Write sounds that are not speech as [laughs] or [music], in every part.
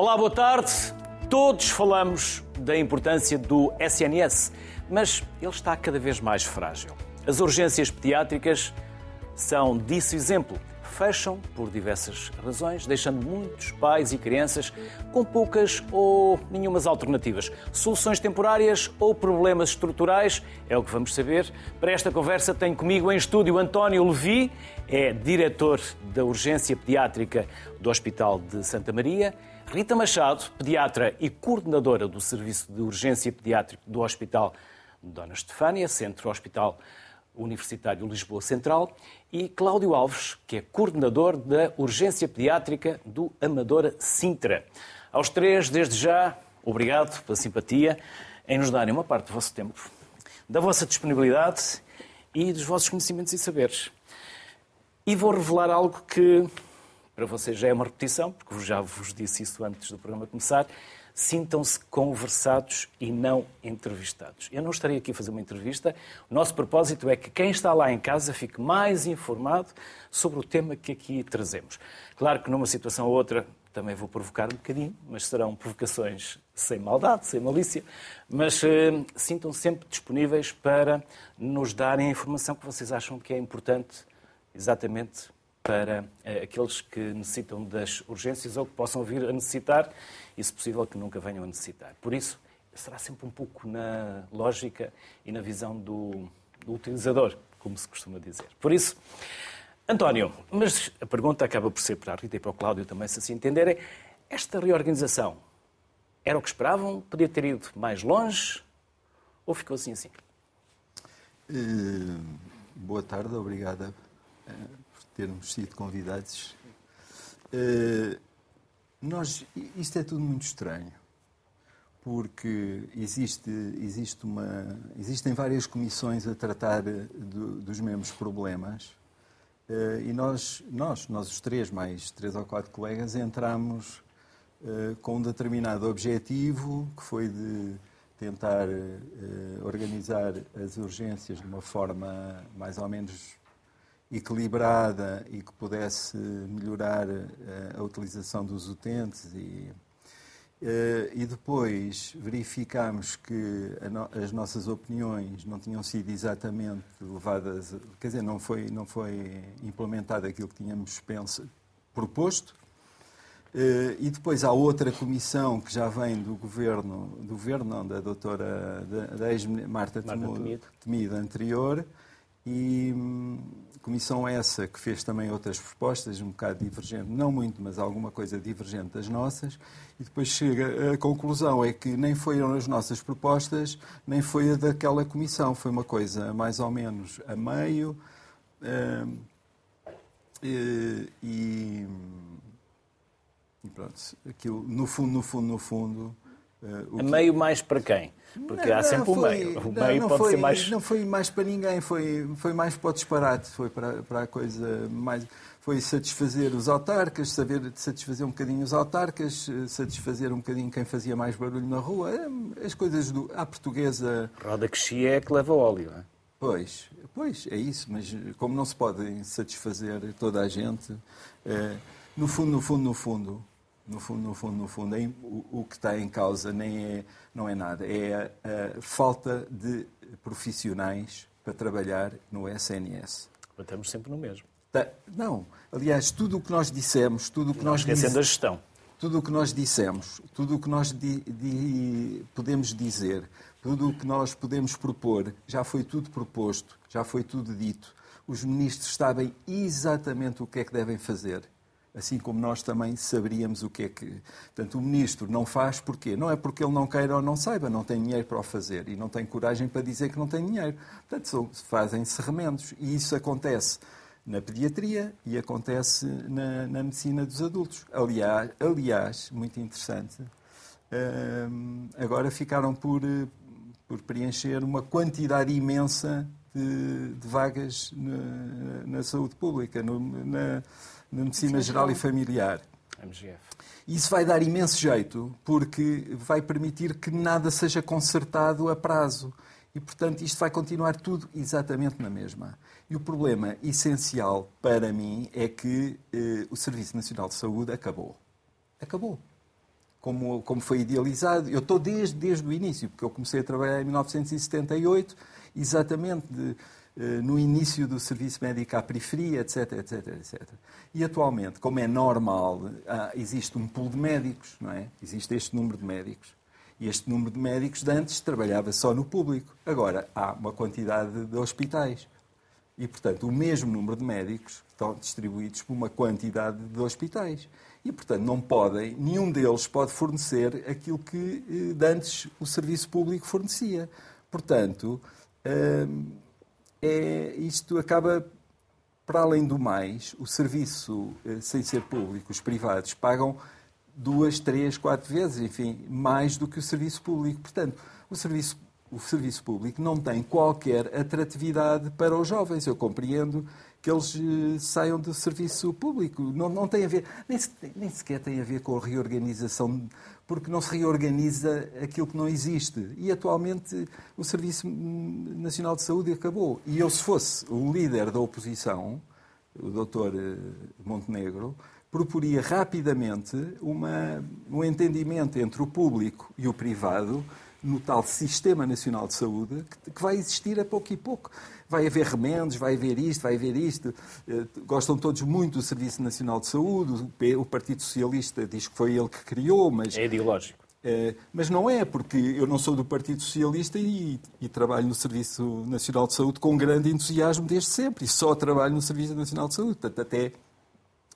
Olá, boa tarde. Todos falamos da importância do SNS, mas ele está cada vez mais frágil. As urgências pediátricas são disso exemplo. Fecham por diversas razões, deixando muitos pais e crianças com poucas ou nenhumas alternativas. Soluções temporárias ou problemas estruturais é o que vamos saber. Para esta conversa tenho comigo em estúdio António Levi, é diretor da urgência pediátrica do Hospital de Santa Maria. Rita Machado, pediatra e coordenadora do Serviço de Urgência Pediátrica do Hospital Dona Estefânia, Centro Hospital Universitário Lisboa Central, e Cláudio Alves, que é coordenador da Urgência Pediátrica do Amadora Sintra. Aos três, desde já, obrigado pela simpatia em nos darem uma parte do vosso tempo, da vossa disponibilidade e dos vossos conhecimentos e saberes. E vou revelar algo que para vocês já é uma repetição, porque já vos disse isso antes do programa começar. Sintam-se conversados e não entrevistados. Eu não estarei aqui a fazer uma entrevista. O nosso propósito é que quem está lá em casa fique mais informado sobre o tema que aqui trazemos. Claro que numa situação ou outra também vou provocar um bocadinho, mas serão provocações sem maldade, sem malícia. Mas eh, sintam -se sempre disponíveis para nos darem a informação que vocês acham que é importante exatamente para eh, aqueles que necessitam das urgências ou que possam vir a necessitar e, se possível, que nunca venham a necessitar. Por isso, será sempre um pouco na lógica e na visão do, do utilizador, como se costuma dizer. Por isso, António, mas a pergunta acaba por ser para a Rita e para o Cláudio também, se assim entenderem. Esta reorganização era o que esperavam? Podia ter ido mais longe? Ou ficou assim assim? Uh, boa tarde, obrigada termos sido convidados. Uh, nós, isto é tudo muito estranho, porque existe, existe uma, existem várias comissões a tratar do, dos mesmos problemas uh, e nós, nós, nós os três, mais três ou quatro colegas, entramos uh, com um determinado objetivo, que foi de tentar organizar as urgências de uma forma mais ou menos equilibrada e que pudesse melhorar eh, a utilização dos utentes e, eh, e depois verificámos que as nossas opiniões não tinham sido exatamente levadas, quer dizer, não foi, não foi implementado aquilo que tínhamos proposto. Eh, e depois há outra comissão que já vem do governo, do governo não, da doutora, da, da ex-Marta Temido anterior, e hum, comissão essa que fez também outras propostas, um bocado divergente, não muito, mas alguma coisa divergente das nossas, e depois chega a conclusão é que nem foram as nossas propostas, nem foi a daquela comissão, foi uma coisa mais ou menos a meio. Uh, e, e, e, pronto, aquilo, no fundo, no fundo, no fundo. Uh, a meio mais para quem? Porque não, há sempre um meio. O meio não, pode foi, ser mais. Não foi mais para ninguém, foi, foi mais para o disparate, foi para, para a coisa mais. Foi satisfazer os autarcas, saber satisfazer um bocadinho os autarcas, satisfazer um bocadinho quem fazia mais barulho na rua. É, as coisas do, à portuguesa. Roda que chia é que leva óleo, não é? Pois, pois, é isso, mas como não se pode satisfazer toda a gente, é, no fundo, no fundo, no fundo, no fundo, no fundo, no fundo, o, o que está em causa nem é, não é nada, é a, a falta de profissionais para trabalhar no SNS. Estamos sempre no mesmo. Não, aliás, tudo o que nós dissemos, tudo o que não nós esquecendo diz... a gestão. Tudo o que nós dissemos, tudo o que nós di, di, podemos dizer, tudo o que nós podemos propor, já foi tudo proposto, já foi tudo dito. Os ministros sabem exatamente o que é que devem fazer assim como nós também saberíamos o que é que. Portanto, o ministro não faz porquê? Não é porque ele não queira ou não saiba, não tem dinheiro para o fazer e não tem coragem para dizer que não tem dinheiro. Portanto, fazem-se remendos. E isso acontece na pediatria e acontece na, na medicina dos adultos. Aliás, aliás muito interessante, hum, agora ficaram por, por preencher uma quantidade imensa de, de vagas na, na, saúde pública, no, na, na Medicina Geral e Familiar. MGF. Isso vai dar imenso jeito, porque vai permitir que nada seja consertado a prazo. E, portanto, isto vai continuar tudo exatamente na mesma. E o problema essencial para mim é que eh, o Serviço Nacional de Saúde acabou. Acabou. como, como foi idealizado. Eu estou desde, desde o início, porque eu comecei a trabalhar em 1978, exatamente de, no início do serviço médico à periferia, etc, etc, etc. E atualmente, como é normal, existe um pool de médicos, não é? Existe este número de médicos. E este número de médicos de antes trabalhava só no público. Agora, há uma quantidade de hospitais. E, portanto, o mesmo número de médicos estão distribuídos por uma quantidade de hospitais. E, portanto, não podem, nenhum deles pode fornecer aquilo que eh, de antes o serviço público fornecia. Portanto, hum, é, isto acaba, para além do mais, o serviço eh, sem ser público, os privados pagam duas, três, quatro vezes, enfim, mais do que o serviço público. Portanto, o serviço, o serviço público não tem qualquer atratividade para os jovens. Eu compreendo que eles eh, saiam do serviço público. Não, não tem a ver, nem, nem sequer tem a ver com a reorganização porque não se reorganiza aquilo que não existe. E atualmente o Serviço Nacional de Saúde acabou. E eu, se fosse o líder da oposição, o Dr. Eh, Montenegro, proporia rapidamente uma, um entendimento entre o público e o privado no tal Sistema Nacional de Saúde, que, que vai existir a pouco e pouco vai haver remendos, vai haver isto, vai haver isto. Eh, gostam todos muito do Serviço Nacional de Saúde, o Partido Socialista diz que foi ele que criou, mas... É ideológico. É, mas não é, porque eu não sou do Partido Socialista e, e, trabalho no Serviço Nacional de Saúde com grande entusiasmo desde sempre. E só trabalho no Serviço Nacional de Saúde. Portanto, até,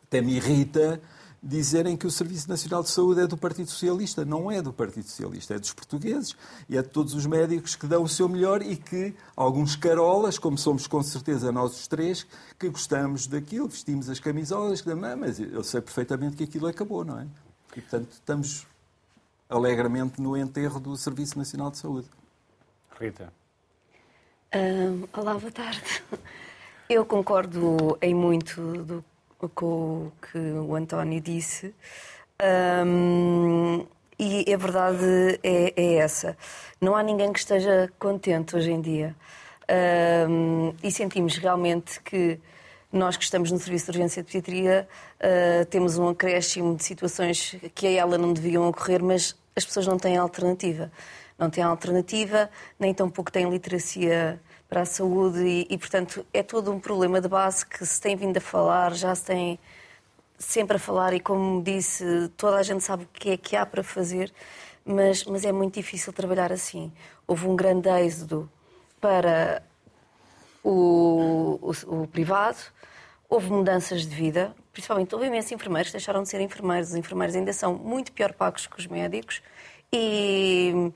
até me irrita dizerem que o Serviço Nacional de Saúde é do Partido Socialista. Não é do Partido Socialista, é dos portugueses e é de todos os médicos que dão o seu melhor e que alguns carolas, como somos com certeza nós os três, que gostamos daquilo, vestimos as camisolas, que não, mas eu sei perfeitamente que aquilo acabou, não é? E, portanto, estamos alegremente no enterro do Serviço Nacional de Saúde. Rita. Um, olá, boa tarde. Eu concordo em muito do com o que o António disse. Um, e a verdade é, é, essa. Não há ninguém que esteja contente hoje em dia. Um, e sentimos realmente que nós que estamos no Serviço de Urgência de Pediatria uh, temos um acréscimo de situações que a ela não deviam ocorrer, mas as pessoas não têm alternativa. Não têm alternativa, nem tampouco têm literacia para a saúde e, e, portanto, é todo um problema de base que se tem vindo a falar, já se tem sempre a falar e, como disse, toda a gente sabe o que é que há para fazer, mas, mas é muito difícil trabalhar assim. Houve um grande êxodo para o, o, o privado, houve mudanças de vida, principalmente houve imensos enfermeiros que deixaram de ser enfermeiros. Os enfermeiros ainda são muito pior pagos que os médicos e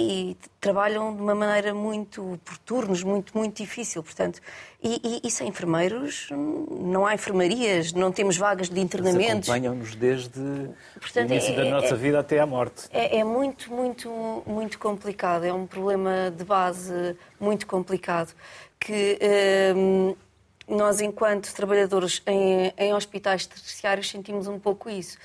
e trabalham de uma maneira muito por turnos, muito, muito difícil. Portanto, e, e, e sem enfermeiros não há enfermarias, não temos vagas de internamentos. Acompanham-nos desde Portanto, o início é, da nossa é, vida até à morte. É, é, muito, muito, muito complicado. É um problema de base muito complicado que hum, nós, enquanto trabalhadores em, em hospitais terciários, sentimos um pouco isso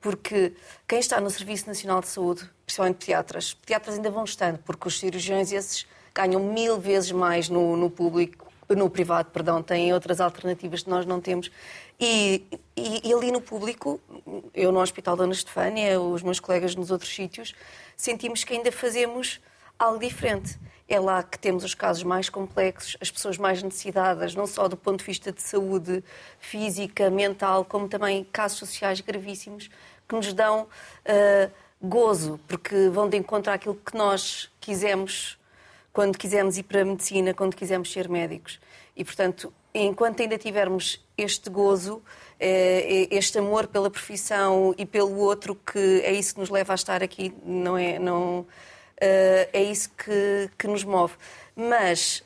porque quem está no Serviço Nacional de Saúde, principalmente pediatras, pediatras ainda vão estando, porque os cirurgiões esses ganham mil vezes mais no, no público, no privado, perdão, têm outras alternativas que nós não temos. E, e, e, ali no público, eu no Hospital Dona Estefânia, os meus colegas nos outros sítios, sentimos que ainda fazemos algo diferente. É lá que temos os casos mais complexos, as pessoas mais necessitadas, não só do ponto de vista de saúde física, mental, como também casos sociais gravíssimos que nos dão uh, gozo, porque vão de encontro àquilo que nós quisemos quando quisemos ir para a medicina, quando quisemos ser médicos. E, portanto, enquanto ainda tivermos este gozo, eh, este amor pela profissão e pelo outro, que é isso que nos leva a estar aqui, não é? Não, eh, é isso que, que nos move. Mas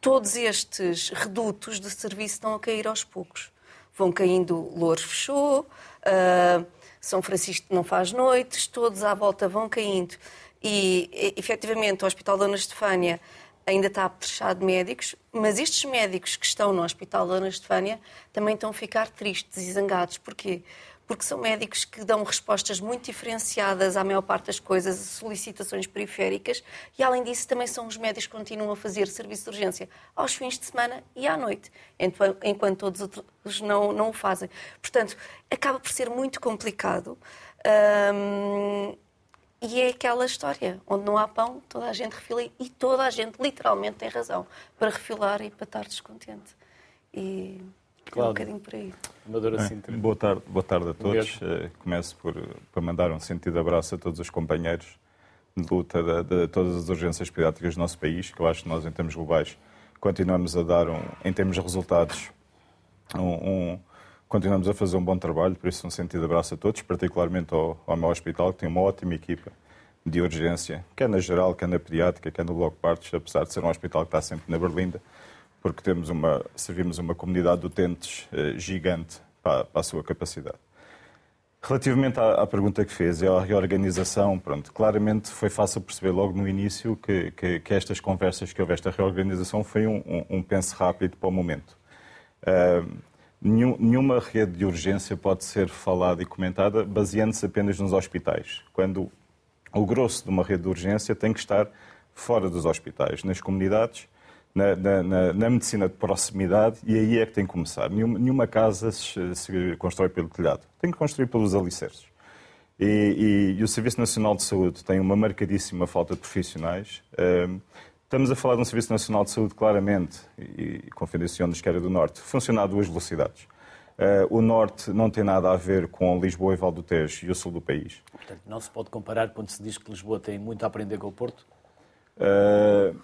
todos estes redutos de serviço estão a cair aos poucos. Vão caindo, Louros fechou, uh, São Francisco não faz noites, todos à volta vão caindo. E, efetivamente, o Hospital Dona Estefânia ainda está apetrechado de médicos, mas estes médicos que estão no Hospital Dona Estefânia também estão a ficar tristes e zangados. Porquê? Porque são médicos que dão respostas muito diferenciadas à maior parte das coisas, solicitações periféricas, e além disso também são os médicos que continuam a fazer serviço de urgência aos fins de semana e à noite, enquanto todos os outros não, não o fazem. Portanto, acaba por ser muito complicado. Um, e é aquela história, onde não há pão, toda a gente refila e toda a gente literalmente tem razão para refilar e para estar descontente. E claro. é um bocadinho por aí. Boa, tarde, boa tarde a todos. Uh, começo por, por mandar um sentido abraço a todos os companheiros de luta de, de, todas as urgências pediátricas do nosso país, que eu acho que nós, em termos globais, continuamos a dar, um, em termos de resultados, um, um, continuamos a fazer um bom trabalho, por isso um sentido abraço a todos, particularmente ao, ao meu hospital, que tem uma ótima equipa de urgência, quer na geral, quer na pediátrica, quer no Bloco Partes, apesar de ser um hospital que está sempre na Berlinda, porque temos uma, servimos uma comunidade de utentes eh, gigante para, a sua capacidade. Relativamente à, à, pergunta que fez e à reorganização, pronto, claramente foi fácil perceber logo no início que, que, que estas conversas que houve, esta reorganização foi um, um, um penso rápido para o momento. Uh, nenhum, nenhuma rede de urgência pode ser falada e comentada baseando-se apenas nos hospitais, quando o grosso de uma rede de urgência tem que estar fora dos hospitais, nas comunidades, na, na, na, na, medicina de proximidade e aí é que tem que começar. Nenhuma, nenhuma casa se, se, constrói pelo telhado, tem que construir pelos alicerces. E, e, e, o Serviço Nacional de Saúde tem uma marcadíssima falta de profissionais. Um, estamos a falar de um Serviço Nacional de Saúde, claramente, e, e confidenciando esquerda do Norte, funciona a duas velocidades. Uh, o Norte não tem nada a ver com Lisboa e Val do Tejo e o Sul do país. Portanto, não se pode comparar quando se diz que Lisboa tem muito a aprender com o Porto? Uh,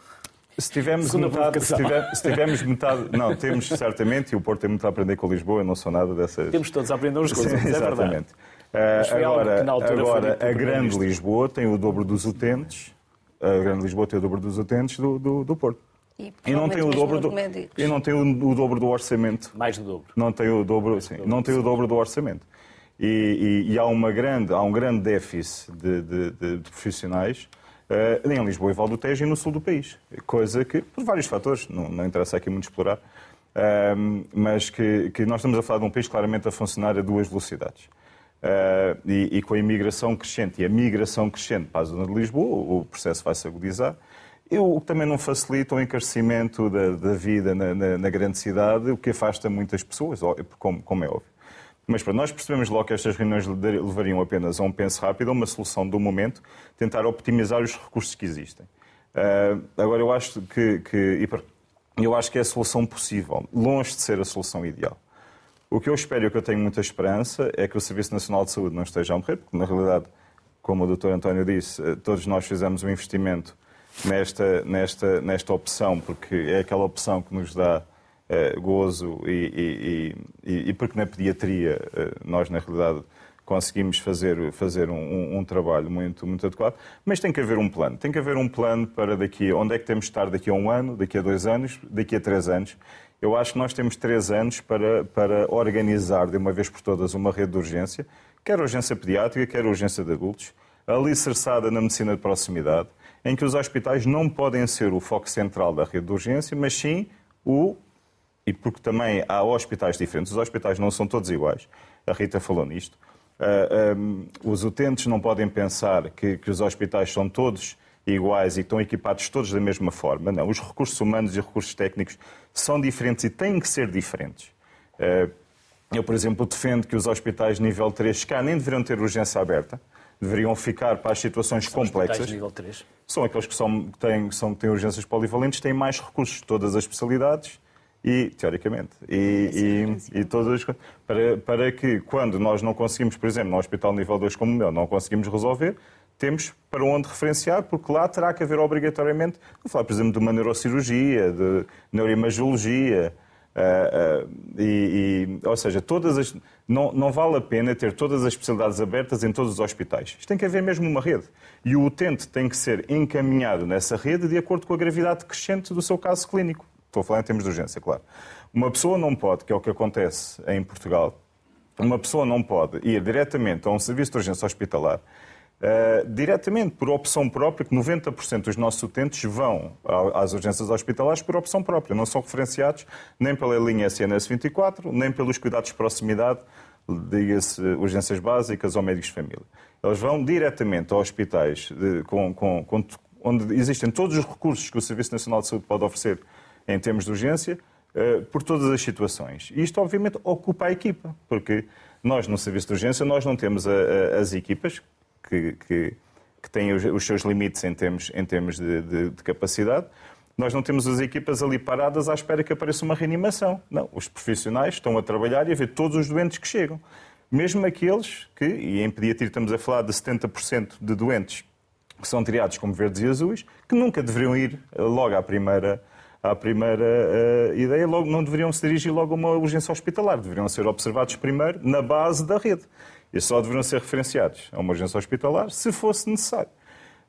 se tivermos, metade, se, tiver, se tivermos metade. Não, temos certamente, e o Porto tem muito a aprender com Lisboa, eu não sou nada dessas. Temos todos a aprender uns com os outros, é Exatamente. Uh, agora, agora a Grande Lisboa tem o dobro dos utentes, a Grande Lisboa tem o dobro dos utentes do, do, do Porto. E, e, não tem o dobro do e não tem o, o, dobro do orçamento. Mais do dobro. Não tem o dobro, sim, não tem o dobro do orçamento. E, e, e há uma grande há um grande déficit de, de, de, de profissionais uh, em Lisboa e Val do Tejo e no sul do país. Coisa que, por vários fatores, não, não interessa aqui muito explorar, uh, mas que, que, nós estamos a falar de um país claramente a funcionar a duas velocidades. Uh, e, e, com a imigração crescente e a migração crescente para a zona de Lisboa, o processo vai se agudizar. O que também não facilita o encarecimento da, da vida na, na, na, grande cidade, o que afasta muitas pessoas, como, como é óbvio. Mas nós percebemos logo que estas reuniões levariam apenas a um penso rápido, a uma solução do momento, tentar optimizar os recursos que existem. Uh, agora, eu acho que, que eu acho que é a solução possível, longe de ser a solução ideal. O que eu espero e que eu tenho muita esperança é que o Serviço Nacional de Saúde não esteja a morrer, porque na realidade, como o Dr. António disse, eh, todos nós fizemos um investimento nesta, nesta, nesta opção, porque é aquela opção que nos dá uh, gozo e, e, e, e, porque na pediatria uh, nós, na realidade, conseguimos fazer, fazer um, um, um, trabalho muito, muito adequado, mas tem que haver um plano. Tem que haver um plano para daqui, onde é que temos de estar daqui a um ano, daqui a dois anos, daqui a três anos. Eu acho que nós temos três anos para, para organizar de uma vez por todas uma rede de urgência, quer urgência pediátrica, quer urgência de adultos, alicerçada na medicina de proximidade, em que os hospitais não podem ser o foco central da rede de urgência, mas sim o e porque também há hospitais diferentes, os hospitais não são todos iguais, a Rita falou nisto. Uh, ah, um, os utentes não podem pensar que, que, os hospitais são todos iguais e estão equipados todos da mesma forma. Não, os recursos humanos e recursos técnicos são diferentes e têm que ser diferentes. Uh, eu, por exemplo, defendo que os hospitais de nível 3 cá nem deveriam ter urgência aberta, deveriam ficar para as situações são complexas. De nível 3? São aqueles que, são, têm, são, têm urgências polivalentes, têm mais recursos, todas as especialidades e, teoricamente, e, e, e todas as para, para que quando nós não conseguimos, por exemplo, no hospital nível 2 como o meu, não conseguimos resolver, temos para onde referenciar, porque lá terá que haver obrigatoriamente, vou falar, por exemplo, de uma neurocirurgia, de neuroimagiologia, uh, uh, e, e, ou seja, todas as, não, não vale a pena ter todas as especialidades abertas em todos os hospitais. Isto tem que haver mesmo uma rede. E o utente tem que ser encaminhado nessa rede de acordo com a gravidade crescente do seu caso clínico. Estou a falar em termos de urgência, claro. Uma pessoa não pode, que é o que acontece em Portugal, uma pessoa não pode ir diretamente a um serviço de urgência hospitalar, uh, diretamente por opção própria, que 90% dos nossos utentes vão às urgências hospitalares por opção própria, não são referenciados nem pela linha SNS 24, nem pelos cuidados de proximidade, diga-se urgências básicas ou médicos de família. Eles vão diretamente a hospitais de, com, com, com, onde existem todos os recursos que o Serviço Nacional de Saúde pode oferecer em termos de urgência, uh, por todas as situações. E isto, obviamente, ocupa a equipa, porque nós, no serviço de urgência, nós não temos a, a, as equipas que, que, que têm os, os, seus limites em termos, em termos de, de, de capacidade, nós não temos as equipas ali paradas à espera que apareça uma reanimação. Não, os profissionais estão a trabalhar e a ver todos os doentes que chegam. Mesmo aqueles que, e em pediatria estamos a falar de 70% de doentes que são triados como verdes e azuis, que nunca deveriam ir eh, logo à primeira, à primeira uh, ideia, logo, não deveriam se dirigir logo a uma urgência hospitalar, deveriam ser observados primeiro na base da rede. E só deveriam ser referenciados a uma urgência hospitalar se fosse necessário.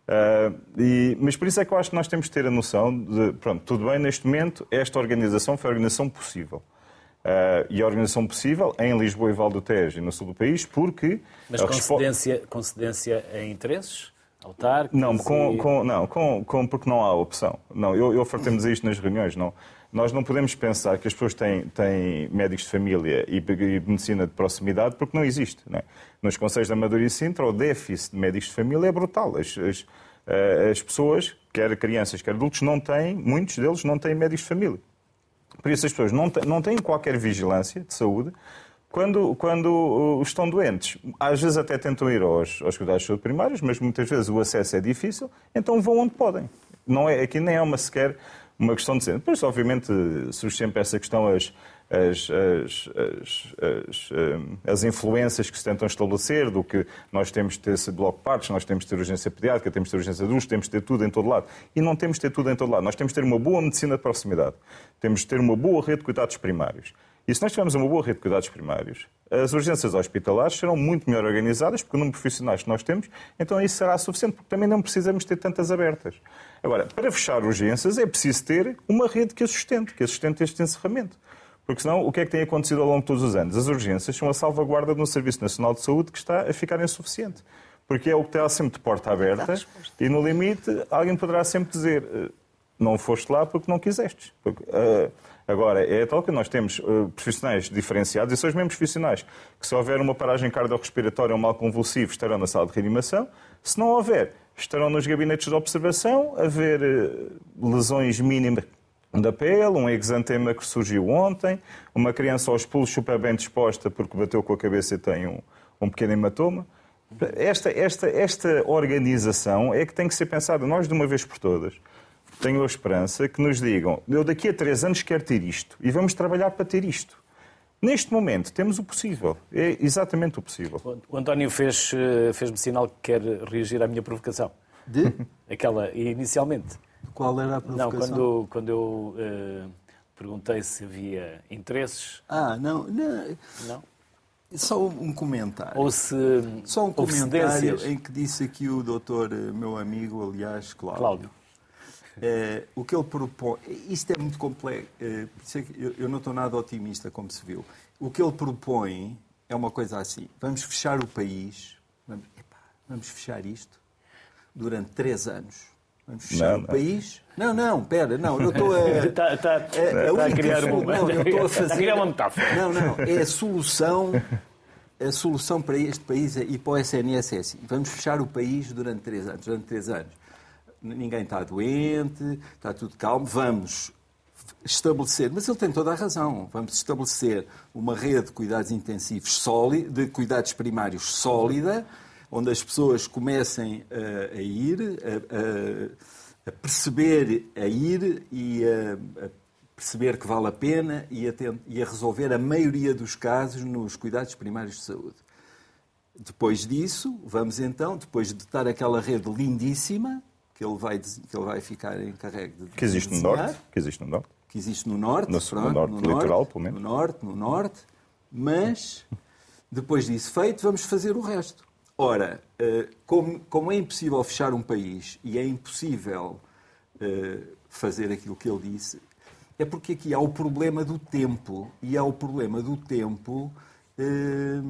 Uh, e, mas por isso é que eu acho que nós temos de ter a noção de, pronto, tudo bem, neste momento, esta organização foi a organização possível. Uh, e a organização possível em Lisboa e Val do Tejo e no sul do país, porque... Mas concedência, respo... concedência em interesses? Autárquicos? Não, com, e... com, não com, com, porque não há opção. Não, eu, eu fartei-me isto nas reuniões. Não. Nós não podemos pensar que as pessoas têm, têm médicos de família e, e medicina de proximidade porque não existe. Não é? Nos Conselhos da Madeira e Sintra, o déficit de médicos de família é brutal. As, as, eh, as pessoas, quer crianças, quer adultos, não têm, muitos deles não têm médicos de família. Por isso as pessoas não têm, não têm qualquer vigilância de saúde quando, quando estão doentes. Às vezes até tentam ir aos, aos cuidados de saúde primários, mas muitas vezes o acesso é difícil, então vão onde podem. Não é, aqui nem é uma sequer uma questão de ser. Depois, obviamente, surge sempre essa questão, as, as, as, as, as, influências que se tentam estabelecer, do que nós temos de ter esse bloco de partes, nós temos de ter urgência pediátrica, temos de ter urgência adultos, temos de ter tudo em todo lado. E não temos de ter tudo em todo lado. Nós temos de ter uma boa medicina de proximidade. Temos de ter uma boa rede de cuidados primários. E se nós tivermos uma boa rede de cuidados primários, as urgências hospitalares serão muito melhor organizadas, porque o número de profissionais que nós temos, então isso será suficiente, porque também não precisamos ter tantas abertas. Agora, para fechar urgências é preciso ter uma rede que a sustente, que a sustente este encerramento. Porque senão, o que é que tem acontecido ao longo de todos os anos? As urgências são a salvaguarda no Serviço Nacional de Saúde que está a ficar insuficiente. Porque é o que está sempre de porta aberta e, no limite, alguém poderá sempre dizer eh, não foste lá porque não quisestes. Porque, uh, Agora, é tal que nós temos uh, profissionais diferenciados, e são os mesmos profissionais que, se houver uma paragem cardiorrespiratória ou mal convulsivo, estarão na sala de reanimação. Se não houver, estarão nos gabinetes de observação, a ver uh, lesões mínimas da pele, um exantema que surgiu ontem, uma criança aos pulos super bem disposta porque bateu com a cabeça e tem um, um pequeno hematoma. Esta, esta, esta organização é que tem que ser pensada, nós de uma vez por todas tenho a esperança que nos digam: eu daqui a três anos quero ter isto e vamos trabalhar para ter isto. Neste momento temos o possível, é exatamente o possível. O António fez, eh, fez-me sinal que quer reagir à minha provocação. De? [laughs] Aquela, inicialmente. Qual era a provocação? Não, quando, quando eu uh, perguntei se havia interesses. Ah, não. Não. não? Só um comentário. Ou se. Só um comentário em que disse aqui o doutor, eh, meu amigo, aliás, Cláudio. Cláudio é, o que ele propõe, isto é muito complexo, é, eu não estou nada otimista, como se viu. O que ele propõe é uma coisa assim: vamos fechar o país, vamos, epá, vamos fechar isto durante três anos. Vamos fechar não, o não. país. Não, não, pera, não, eu estou a. [laughs] Está, está, a, está a criar um. Não, eu estou a fazer. Está a criar uma metáfora. Não, não, é a solução. A solução para este país e para o SNS é assim: vamos fechar o país durante três anos. Durante três anos ninguém está doente, está tudo calmo, vamos estabelecer, mas ele tem toda a razão, vamos estabelecer uma rede de cuidados intensivos sólida, de cuidados primários sólida, onde as pessoas comecem a, a ir, a, a, perceber a ir e a, perceber que vale a pena e a, e a resolver a maioria dos casos nos cuidados primários de saúde. Depois disso, vamos então, depois de estar aquela rede lindíssima, que ele vai, que ele vai ficar encarregue de Que existe no Norte. Que existe no Norte. Que existe no Norte. No, pronto, no Norte, no litoral, norte, pelo menos. No Norte, no Norte. Mas, depois disso feito, vamos fazer o resto. Ora, eh, como, como é impossível fechar um país e é impossível eh, fazer aquilo que ele disse, é porque aqui há o problema do tempo. E há o problema do tempo, eh,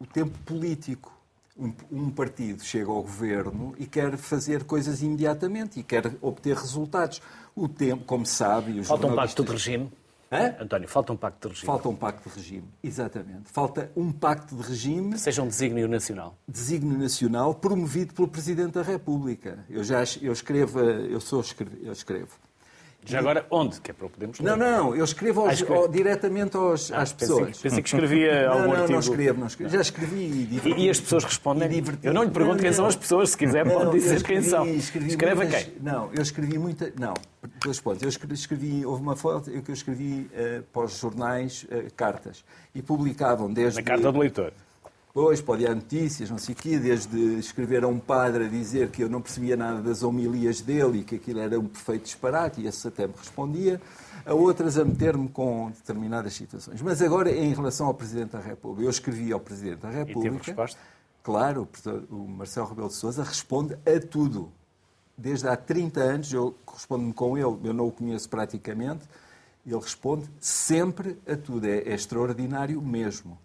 o tempo político um, um, partido chega ao governo e quer fazer coisas imediatamente e quer obter resultados. O tempo, como sabe, os Falta um pacto de regime. Hã? António, falta um pacto de regime. Falta um pacto de regime, exatamente. Falta um pacto de regime. Que seja um desígnio nacional. Desígnio nacional promovido pelo Presidente da República. Eu já eu escrevo, eu sou eu escrevo. Já agora, onde? Que é para podermos Não, não, eu escrevo aos, Ah, escreve. ao- diretamente aos, às Pensei, pessoas. pensei que escrevia [laughs] algum Não, não, artigo. não escrevo, não escrevo. Já escrevi e E, e as pessoas respondem? Eu não lhe pergunto Não, quem são não. as pessoas, se quiser Não, pode dizer escrevi- quem são. escrevi Escreve a muitas- quem? Não, eu escrevi muita. Não, dois pontos. Eu escrevi, escrevi- houve uma foto que eu escrevi eh, para os jornais eh, cartas e publicavam desde. Na carta do leitor. Pois, pode há notícias, não sei o quê, desde escrever a um padre a dizer que eu não percebia nada das homilias dele e que aquilo era um perfeito disparate, e esse até me respondia, a outras a meter-me com determinadas situações. Mas agora, em relação ao Presidente da República, eu escrevi ao Presidente da República... resposta? Claro, o professor- o Marcelo Rebelo de Sousa responde a tudo. Desde há 30 anos, eu correspondo-me com ele, eu não o conheço praticamente, ele responde sempre a tudo. É, é extraordinário mesmo.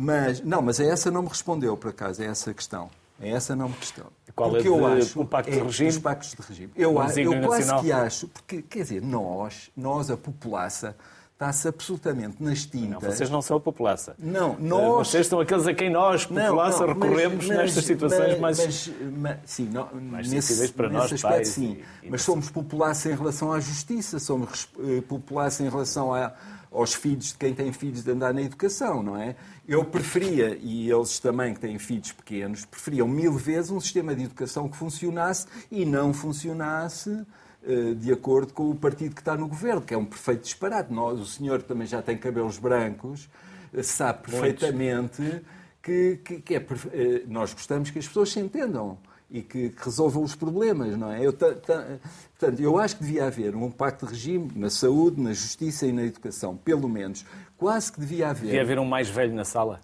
Mas, não, mas a essa não me respondeu, por acaso, é essa a questão. É essa não me questão. Qual é Porque eu de- acho, o pacto de é, regime? Os pactos de regime. Eu, O a- desígnio eu quase nacional? que acho, porque, quer dizer, nós, nós a população, está-se absolutamente nas Não, tintas. vocês não são a população. Não, nós- Vocês são aqueles a quem nós, população, recorremos mas- nestas situações mas, mais... mas- sim, não, mais nesse, para nesse nós, aspecto, pais, sim. e- e mas você. somos população em relação à justiça, somos eh, população em relação a- aos filhos de quem tem filhos de andar na educação, não é? Eu preferia, e eles também que têm filhos pequenos, preferiam mil vezes um sistema de educação que funcionasse e não funcionasse eh, de acordo com o partido que está no governo, que é um perfeito disparate. Nós, o senhor também já tem cabelos brancos, eh, sabe perfeitamente que, que- que é, eh, nós gostamos que as pessoas se entendam e que, que resolvam os problemas, não é? Eu, ta- ta- portanto, eu acho que devia haver um pacto de regime na saúde, na justiça e na educação, pelo menos. Quase que devia haver. Devia haver um mais velho na sala.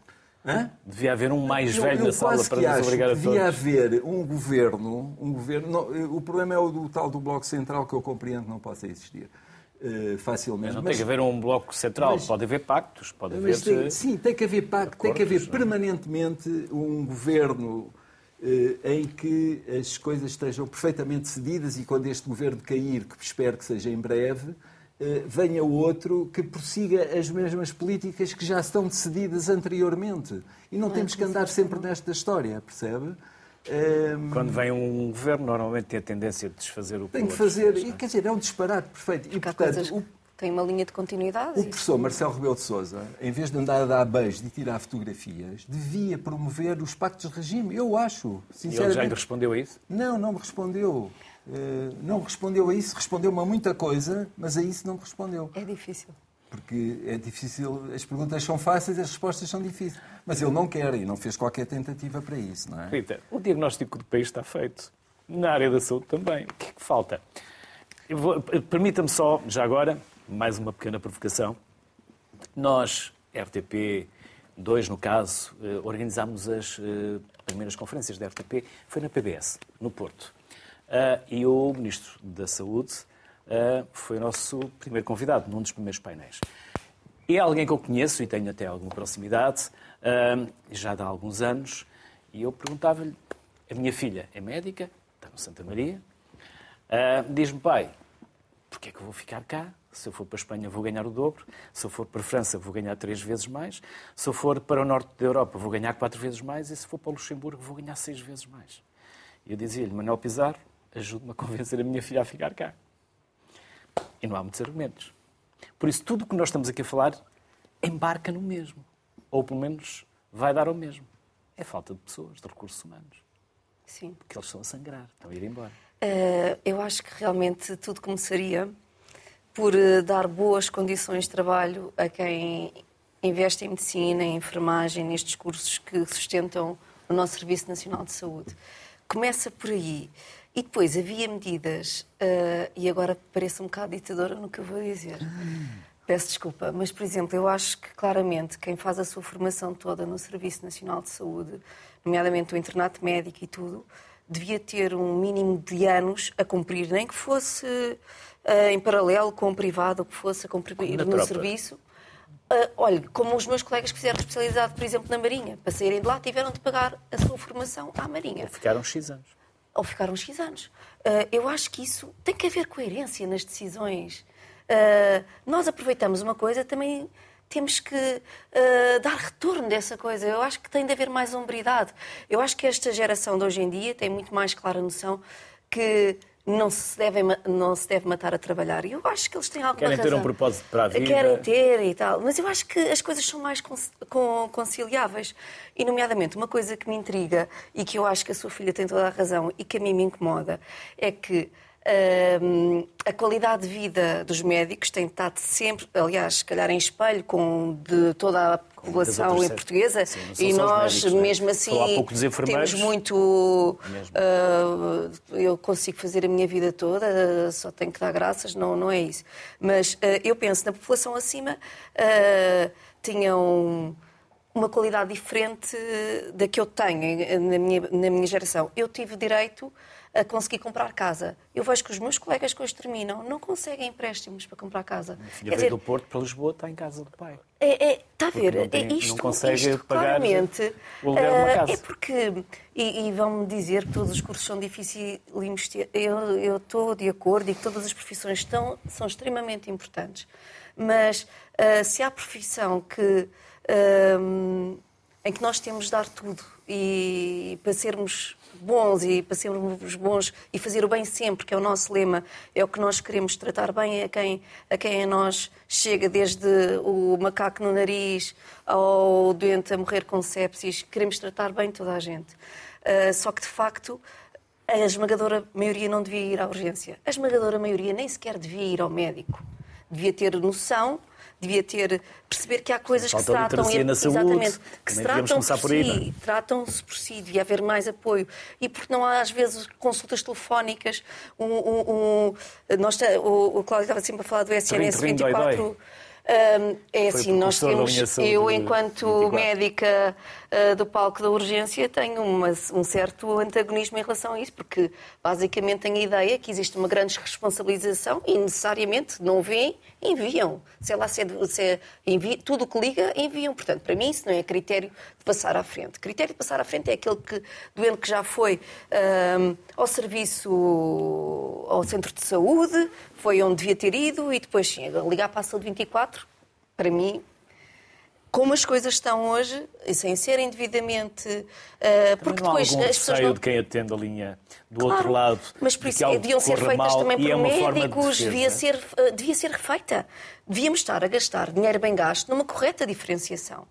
Hã? Devia haver um mais Eu- velho eu na sala para nos obrigar a que devia todos. haver um governo, um governo. não, o problema é o do tal do bloco central que eu compreendo que não possa existir eh, facilmente. Mas não tem que haver um bloco central. mas- pode haver pactos, pode haver... Mas tem- sim, tem que haver pacto, tem que haver acordos, é? permanentemente um governo em que as coisas estejam perfeitamente decididas e quando este governo cair, que espero que seja em breve, eh, venha outro que prossiga as mesmas políticas que já estão decididas anteriormente. E não temos que andar sempre nesta história, percebe? Eh, Quando vem um governo, normalmente tem a tendência de desfazer o tem que outros. fazer, e, quer dizer, é um disparate perfeito. E, portanto, coisas o têm uma linha de continuidade. o professor Marcelo Rebelo de Sousa, em vez de andar a dar beijos e tirar fotografias, devia promover os pactos de regime. Eu acho, E ele já sinceramente. lhe respondeu a isso? Não, não me respondeu. Eh, não me respondeu a isso. Respondeu-me a muita coisa, mas a isso não me respondeu. É difícil. Porque é difícil, as perguntas são fáceis, as respostas são difíceis. Mas ele não quer e não fez qualquer tentativa para isso, não é? Rita, o diagnóstico do país está feito. Na área da saúde também. O que é que falta? Vou- Permita-me só, já agora, mais uma pequena provocação. Nós, RTP 2 no caso, eh, organizámos as eh, primeiras conferências da RTP, foi na PBS, no Porto. Ah, E o Ministro da Saúde foi o nosso primeiro convidado, num dos primeiros painéis. É alguém que eu conheço e tenho até alguma proximidade, já há alguns anos, e eu perguntava-lhe: a minha filha é médica, está no Santa Maria, diz-me, pai, porque é que eu vou ficar cá? Se eu for para a Espanha vou ganhar o dobro, se eu for para a França vou ganhar três vezes mais, se eu for para o norte da Europa vou ganhar quatro vezes mais e se for para o Luxemburgo vou ganhar seis vezes mais. E eu dizia-lhe, Manuel Pizarro, ajude-me a convencer a minha filha a ficar cá. E não há muitos argumentos. Por isso, tudo o que nós estamos aqui a falar embarca no mesmo. Ou, pelo menos, vai dar ao mesmo. É falta de pessoas, de recursos humanos. Sim. Porque eles estão a sangrar, estão a ir embora. Eh, eu acho que realmente tudo começaria por eh, dar boas condições de trabalho a quem investe em medicina, em enfermagem, nestes cursos que sustentam o nosso Serviço Nacional de Saúde. Começa por aí. E depois havia medidas, eh, e agora pareço um bocado ditadora no que eu vou dizer. Peço desculpa, mas, por exemplo, eu acho que claramente quem faz a sua formação toda no Serviço Nacional de Saúde, nomeadamente o internato médico e tudo, devia ter um mínimo de anos a cumprir, nem que fosse em paralelo com o privado, ou que fosse a na no tropa. serviço. Ah, olha, como os meus colegas que fizeram especialidade, por exemplo, na Marinha, para saírem de lá, tiveram de pagar a sua formação à Marinha Ficaram X anos. ou ficaram X anos. Ah, eu acho que isso tem que haver coerência nas decisões. Ah, nós aproveitamos uma coisa, também temos que ah, dar retorno dessa coisa. Eu acho que tem de haver mais hombridade. Eu acho que esta geração de hoje em dia tem muito mais clara noção que não se, deve, não se deve matar a trabalhar. E eu acho que eles têm alguma Querem razão. ter um propósito para a vida. Querem ter e tal. Mas eu acho que as coisas são mais conciliáveis. E, nomeadamente, uma coisa que me intriga e que eu acho que a sua filha tem toda a razão e que a mim me incomoda é que hum, a qualidade de vida dos médicos tem estado sempre, aliás, se calhar em espelho com de toda a população em portuguesa Sim, e nós, médicos, né? mesmo assim, dos enfermeiros. temos muito. Uh, eu consigo fazer a minha vida toda, uh, só tenho que dar graças, não, não é isso. Mas uh, eu penso na população acima, tinham uma qualidade diferente da que eu tenho na minha, na minha geração. Eu tive direito a conseguir comprar casa. Eu vejo que os meus colegas que hoje terminam não conseguem empréstimos para comprar casa. A filha veio do Porto para Lisboa, está em casa do pai. É, é, está a ver, não tem- é isto, não consegue isto pagar claramente. o aluguer de uma ah, casa. É porque, e, e vão-me dizer que todos os cursos são difíceis, eu, eu estou de acordo e que todas as profissões estão, são extremamente importantes. Mas ah, se há profissão que, ah, em que nós temos de dar tudo e para sermos bons e para sermos bons e fazer o bem sempre, que é o nosso lema, é o que nós queremos tratar bem a quem a quem a nós chega, desde o macaco no nariz ao doente a morrer com sepsis, queremos tratar bem toda a gente. Ah, só que de facto a esmagadora maioria não devia ir à urgência. A esmagadora maioria nem sequer devia ir ao médico. Devia ter noção, devia ter perceber que há coisas que se tratam literacia na saúde. exatamente, que se tratam por por aí, si, é? tratam-se por si, devia haver mais apoio. E porque não há, às vezes, consultas telefónicas. Um, um, um- nós, o, o Cláudio estava sempre a falar do SNS Terrim, terrim, dói, 24. dói. Hum, é Foi assim, nós temos, eu enquanto 24. médica ah, do palco da urgência tenho uma- um certo antagonismo em relação a isso, porque basicamente tenho a ideia que existe uma grande responsabilização e necessariamente não veem, enviam. Sei lá se é, se é tudo o que liga, enviam. Portanto, para mim isso não é critério de passar à frente. Critério de passar à frente é aquele que, doente que já foi ahm, ao serviço, ao centro de saúde, foi onde devia ter ido e depois sim, ligar para a saúde 24, para mim como as coisas estão hoje, sem serem devidamente. ah, porque não há depois algum as pessoas não. de quem atende a linha do Claro, outro lado. Mas por de isso deviam ser feitas também por é de médicos, defesa. devia ser, ah, devia ser feita. Devíamos estar a gastar dinheiro bem gasto numa correta diferenciação.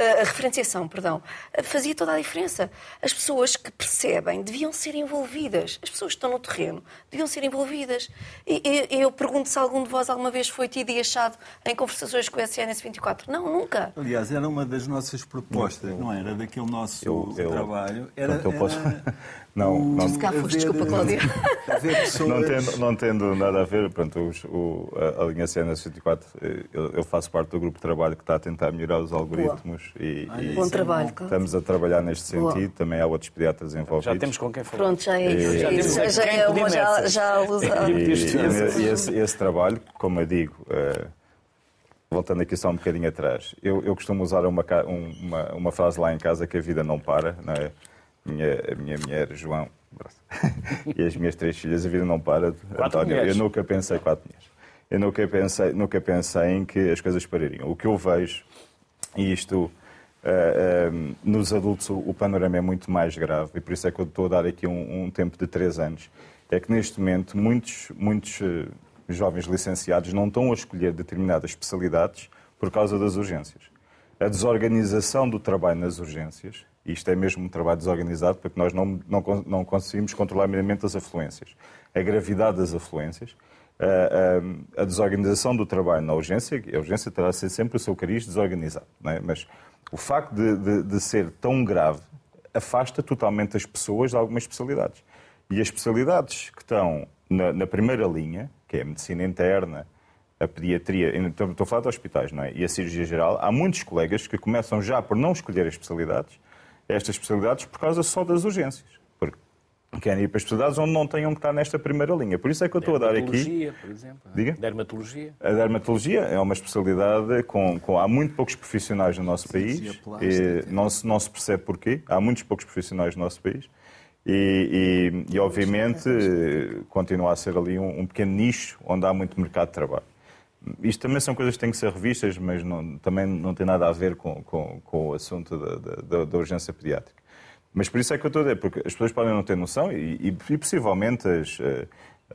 A referenciação, perdão, fazia toda a diferença. As pessoas que percebem deviam ser envolvidas. As pessoas que estão no terreno deviam ser envolvidas. E, e- eu pergunto se algum de vós alguma vez foi tido e achado em conversações com o SNS 24. Não, nunca. Aliás, era uma das nossas propostas, não era? Daquele nosso Eu- eu- trabalho. Era, eu posso- era Não, o- não- haver- desculpa, Cláudia. haver pessoas... Não tendo, não tendo nada a ver, pronto, os- o- a, a linha CNS 24, eh, eu, eu faço parte do grupo de trabalho que está a tentar melhorar os algoritmos e, e Bom Isso é trabalho, bom. Cláudio. estamos a trabalhar neste Boa. sentido. Também há outros pediatras envolvidos. Já temos com quem falar. Pronto, já é isso. Já Isso já é uma já, já. [laughs] E, e- e esse, esse trabalho, como eu digo, eh, voltando aqui só um bocadinho atrás, eu, eu costumo usar uma, um- uma, uma frase lá em casa que a vida não para, não é? Minha, a minha mulher, João, [laughs] e as minhas três filhas, a vida não para. Quatro António, mulheres. eu nunca pensei, quatro mulheres, eu nunca pensei, nunca pensei em que as coisas parariam. O que eu vejo, e isto eh, eh, nos adultos o, panorama é muito mais grave, e por isso é que eu estou a dar aqui um, um tempo de três anos, é que neste momento muitos, muitos eh, jovens licenciados não estão a escolher determinadas especialidades por causa das urgências. A desorganização do trabalho nas urgências, isto é mesmo um trabalho desorganizado porque nós não, não, não conseguimos controlar minimamente as afluências. A gravidade das afluências, a, a- a desorganização do trabalho na urgência, a urgência terá de ser sempre o seu cariz desorganizado. é? Mas o facto de, de- de ser tão grave afasta totalmente as pessoas de algumas especialidades. E as especialidades que estão na, na primeira linha, que é a medicina interna, a pediatria, estou a falar de hospitais, não é? E a cirurgia geral, há muitos colegas que começam já por não escolher as especialidades, estas especialidades, por causa só das urgências. Porque querem ir para especialidades onde não tenham que estar nesta primeira linha. Por isso é que eu estou a dar aqui. Dermatologia, por exemplo. Diga? Dermatologia. A dermatologia é uma especialidade com, com- há muito poucos profissionais no nosso país. Plástica. E não, se, não se percebe porquê. Há muitos poucos profissionais no nosso país. E, e- e, obviamente continua a ser ali um, um pequeno nicho onde há muito mercado de trabalho. Isto também são coisas que têm que ser revistas, mas não- também não tem nada a ver com, com- com o assunto da, da- da- urgência pediátrica. Mas por isso é que eu estou a dizer, porque as pessoas podem não ter noção e, e, e possivelmente as, uh,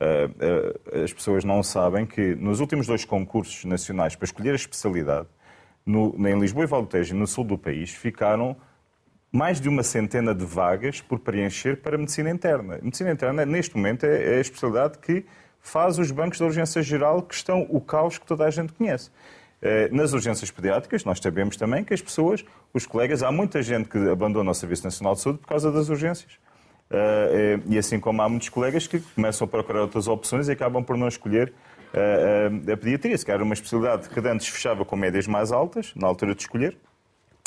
uh, as pessoas não sabem que nos últimos dois concursos nacionais para escolher a especialidade, no, em Lisboa e Valdetejo no sul do país, ficaram mais de uma centena de vagas por preencher para medicina interna. Medicina interna, neste momento, é, é a especialidade que faz os bancos de urgência geral que estão o caos que toda a gente conhece. Eh, nas urgências pediátricas, nós sabemos também que as pessoas, os colegas, há muita gente que abandona o Serviço Nacional de Saúde por causa das urgências. Eh, e assim como há muitos colegas que começam a procurar outras opções e acabam por não escolher eh, a pediatria. Se calhar uma especialidade que antes fechava com médias mais altas, na altura de escolher.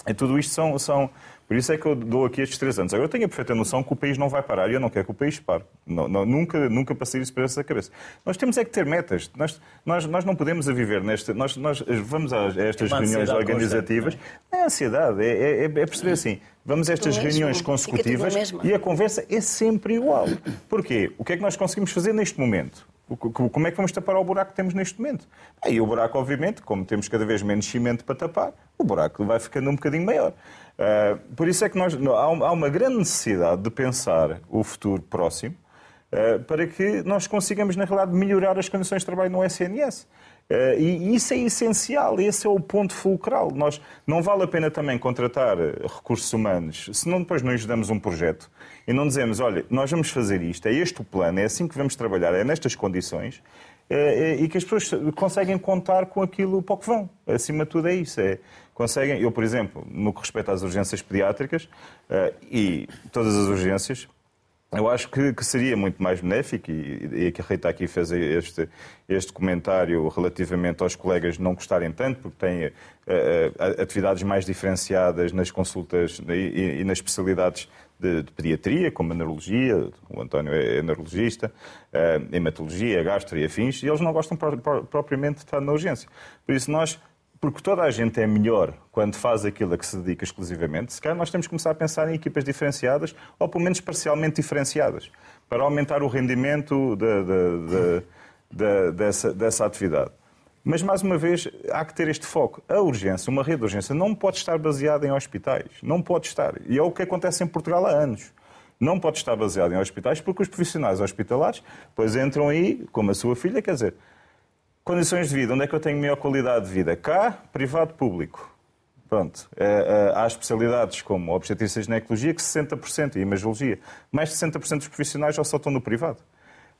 E tudo isto são, são por isso é que eu dou aqui estes três anos. Agora, eu tenho a perfeita noção que o país não vai parar e eu não quero que o país pare. Não, não, nunca, nunca passei isso para essa cabeça. Nós temos é que ter metas. Nós, nós, nós não podemos viver nesta... Nós, nós vamos a estas é reuniões organizativas. Não é ansiedade, é, é, é perceber assim, vamos a estas reuniões consecutivas e a conversa é sempre igual. Porquê? O que é que nós conseguimos fazer neste momento? Como é que vamos tapar o buraco que temos neste momento? Aí o buraco, obviamente, como temos cada vez menos cimento para tapar, o buraco vai ficando um bocadinho maior. Uh, por isso é que nós, há uma grande necessidade de pensar o futuro próximo uh, para que nós consigamos, na realidade, melhorar as condições de trabalho no SNS. Uh, e isso é essencial, esse é o ponto fulcral. Nós, não vale a pena também contratar recursos humanos se não depois nos damos um projeto e não dizemos, olha, nós vamos fazer isto, é este o plano, é assim que vamos trabalhar, é nestas condições, e que as pessoas conseguem contar com aquilo para o que vão. Acima de tudo é isso. É, conseguem. Eu, por exemplo, no que respeita às urgências pediátricas e todas as urgências, eu acho que, que, seria muito mais benéfico, e, e que a Rita aqui fez este, este comentário relativamente aos colegas não gostarem tanto, porque têm uh, atividades mais diferenciadas nas consultas e, e nas especialidades de, de, pediatria, como a neurologia, o António é, neurologista, uh, hematologia, gastro e afins, e eles não gostam pro, pro, propriamente de estar na urgência. Por isso, nós porque toda a gente é melhor quando faz aquilo a que se dedica exclusivamente, se calhar nós temos que começar a pensar em equipas diferenciadas, ou pelo menos parcialmente diferenciadas, para aumentar o rendimento de, de, de, dessa, dessa atividade. Mas, mais uma vez, há que ter este foco. A urgência, uma rede de urgência, não pode estar baseada em hospitais. Não pode estar. E é o que acontece em Portugal há anos. Não pode estar baseada em hospitais porque os profissionais hospitalares depois entram aí, como a sua filha, quer dizer, Condições de vida. Onde é que eu tenho melhor qualidade de vida? Cá, privado, público. Pronto. É, é, há especialidades como obstetrícia e ginecologia que 60% e imagiologia, mais de 60% dos profissionais já só estão no privado.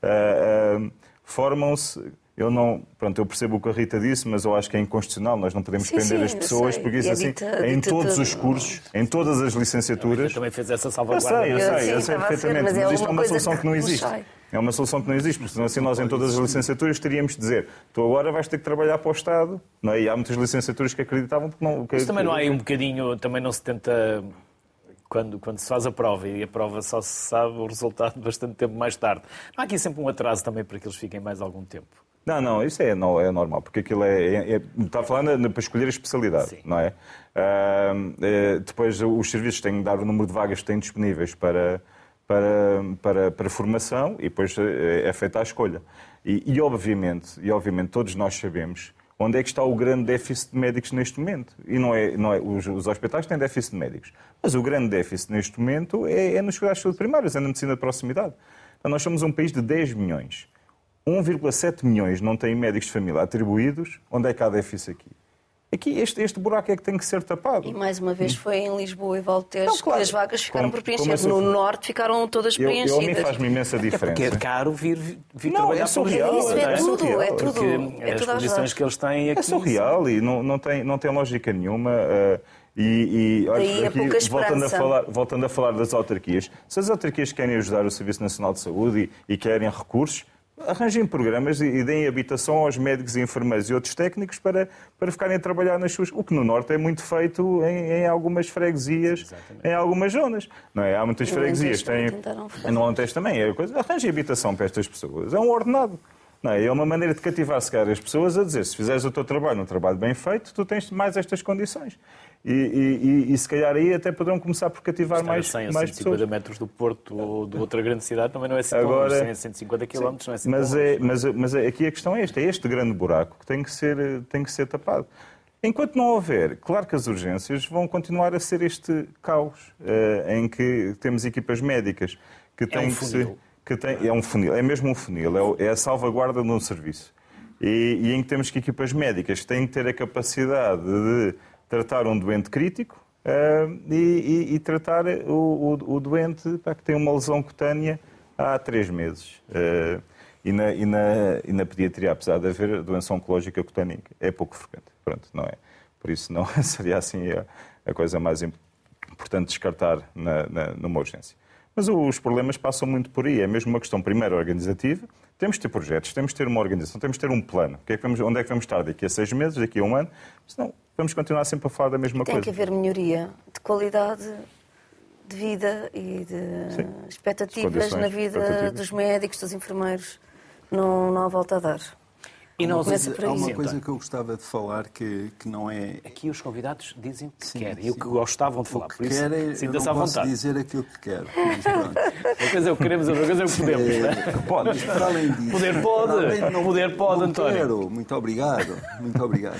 É, Formam-se eu não, pronto, eu percebo o que a Rita disse, mas eu acho que é inconstitucional. Nós não podemos sim, prender sim, as pessoas, porque isso assim, em todos os cursos, em todas as licenciaturas. Eu também fez essa salvaguarda. Eu sei, eu sei, eu sei perfeitamente, mas, mas isto é uma solução que não existe. É uma solução que não existe, porque senão assim nós em todas as licenciaturas teríamos de dizer tu agora vais ter que trabalhar para o Estado. Não é? E há muitas licenciaturas que acreditavam que não... Que, Mas também não há aí um bocadinho, também não se tenta... Quando, quando se faz a prova e a prova só se sabe o resultado [laughs] bastante tempo mais tarde. Não há aqui sempre um atraso também para que eles fiquem mais algum tempo? Não, não, isso é, não, é normal, porque aquilo é, é, é Está falando para escolher a especialidade, Sim. não é? Uh, depois os serviços têm de dar o número de vagas que têm disponíveis para, para, para, para formação e depois é, é feita a escolha. E, e, obviamente, e obviamente todos nós sabemos onde é que está o grande déficit de médicos neste momento. E não é, não é os, os hospitais têm déficit de médicos, mas o grande déficit neste momento é, é nos cuidados de saúde primários, é na medicina de proximidade. Então, nós somos um país de 10 milhões. 1,7 milhões não têm médicos de família atribuídos. Onde é que há déficit aqui? Aqui este, este buraco é que tem que ser tapado. E mais uma vez foi em Lisboa e Valtejo claro. que as vagas ficaram como, por preencher. No Norte ficaram todas preenchidas. Eu, eu, me faz-me imensa diferença. É porque é caro vir, vir não, trabalhar é surreal. Isso é, é tudo, é, é tudo. É as condições que eles têm aqui. É surreal e não, não, tem, não tem lógica nenhuma. Uh, e, e olha, aqui, voltando, a falar, voltando a falar das autarquias, se as autarquias querem ajudar o Serviço Nacional de Saúde e, e querem recursos, arranjem programas e deem habitação aos médicos e enfermeiros e outros técnicos para, para ficarem a trabalhar nas suas. O que no Norte é muito feito em, em algumas freguesias, Exatamente. em algumas zonas. Não é? Há muitas freguesias. Tem... No Alentejo também é coisa. Arranjem habitação para estas pessoas. É um ordenado. Não é? é uma maneira de cativar, se calhar, as pessoas a dizer se fizeres o teu trabalho, um trabalho bem feito, tu tens mais estas condições. E, e, e, se calhar aí até poderão começar por cativar mais, 100 mais 150 pessoas. metros do Porto ou de outra grande cidade também não é assim Agora, longe, 100, 150 km não é assim mas, é, mas, mas aqui a questão é esta, é este grande buraco que tem que ser, tem que ser tapado. Enquanto não houver, claro que as urgências vão continuar a ser este caos, uh, em que temos equipas médicas que têm é um que ser. Que tem, é um funil, é mesmo um funil, é, é a salvaguarda de um serviço. E, e em que temos que equipas médicas têm que ter a capacidade de tratar um doente crítico uh, e, e- e tratar o, o- o doente pá, que tem uma lesão cutânea há três meses. Uh, e, na, e na- e na pediatria, apesar de haver doença oncológica cutânica, é pouco frequente. Pronto, não é? Por isso não [laughs] seria assim a, a coisa mais im- importante descartar na, na- numa urgência. Mas os problemas passam muito por aí. É mesmo uma questão, primeiro, organizativa. Temos de ter projetos, temos de ter uma organização, temos de ter um plano. É vamos- onde é que vamos estar daqui a seis meses, daqui a um ano? Senão, vamos continuar sempre a falar da mesma Tem coisa. que haver melhoria de qualidade de vida e de Sim. expectativas na vida expectativas. dos médicos, dos enfermeiros. Não, não há volta a dar. E nós Começa por Há uma Sim, coisa que eu gostava de falar que, que não é. Aqui os convidados dizem o que Sim, querem e o sim. que gostavam de falar. O que Por isso, quer é, eu sinta-se à não posso vontade. dizer aquilo que quero. [laughs] Uma coisa é o que queremos, outra coisa é o que podemos. não é? Pode. Mas para além disso. Poder pode. além não- Poder pode, não António. Quero. Muito obrigado. Muito obrigado.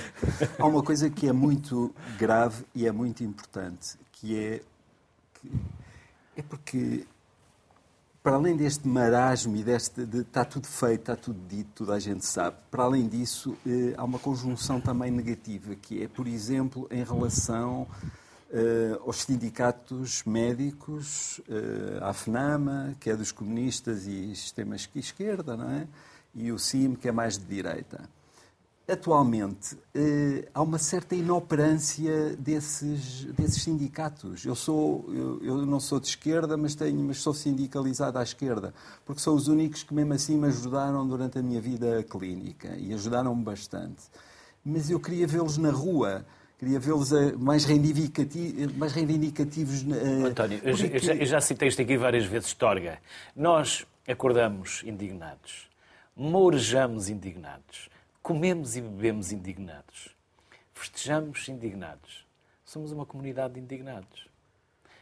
Há uma coisa que é muito grave e é muito importante, que é. que- é porque. Para além deste marasmo e deste. De, está tudo feito, está tudo dito, toda a gente sabe. Para além disso, eh, há uma conjunção também negativa, que é, por exemplo, em relação eh, aos sindicatos médicos, eh, à FNAMA, que é dos comunistas e sistemas de esquerda, não é? E o CIM, que é mais de direita. Atualmente, eh, há uma certa inoperância desses, desses sindicatos. Eu, sou, eu, eu não sou de esquerda, mas, tenho, mas sou sindicalizado à esquerda, porque são os únicos que, mesmo assim, me ajudaram durante a minha vida clínica e ajudaram-me bastante. Mas eu queria vê-los na rua, queria vê-los mais, reivindicati- mais reivindicativos. eh, António, eu, já- eu porque- já, eu já citei isto aqui várias vezes, Torga. Nós acordamos indignados, mourejamos indignados, comemos e bebemos indignados, festejamos indignados. Somos uma comunidade de indignados.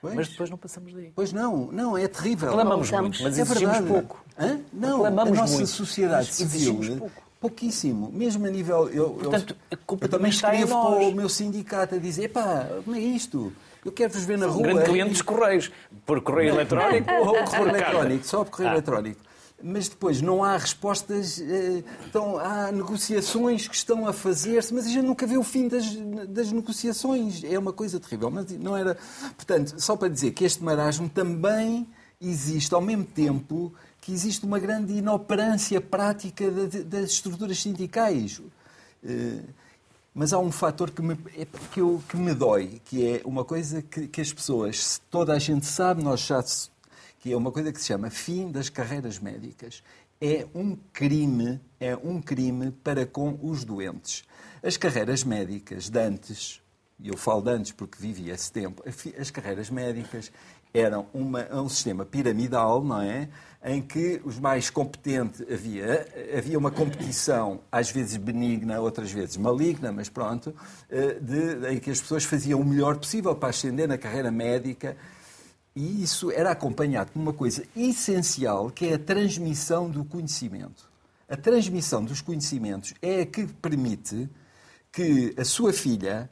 Pois. Mas depois não passamos daí. Pois não, não, é terrível. Reclamamos Não, muito, mas é exigimos verdade. pouco. Hã? Não, Reclamamos a nossa muito, sociedade civil, pouco. pouquíssimo. Mesmo a nível... Eu, eu- Portanto, a culpa eu também também está em escrevo nós. para o meu sindicato a dizer, epá, como é isto? Eu quero-vos ver na Um rua. grande cliente dos Correios, por correio eletrónico Ou [laughs] ou correio eletrónico, só por correio Ah. eletrónico. Mas depois não há respostas, eh, então, há negociações que estão a fazer-se, mas a gente nunca vê o fim das, das negociações. É uma coisa terrível. Mas não era. Portanto, só para dizer que este marasmo também existe ao mesmo tempo que existe uma grande inoperância prática da- das estruturas sindicais. Eh, Mas há um fator que me, é- que, eu- que me dói, que é uma coisa que, que as pessoas, toda a gente sabe, nós já que é uma coisa que se chama fim das carreiras médicas. É um crime, é um crime para com os doentes. As carreiras médicas de antes, e eu falo de antes porque vivi esse tempo, as carreiras médicas eram uma- um sistema piramidal, não é? Em que os mais competentes havia, havia uma competição, às vezes benigna, outras vezes maligna, mas pronto, eh, de, em que as pessoas faziam o melhor possível para ascender na carreira médica. E isso era acompanhado por uma coisa essencial, que é a transmissão do conhecimento. A transmissão dos conhecimentos é a que permite que a sua filha,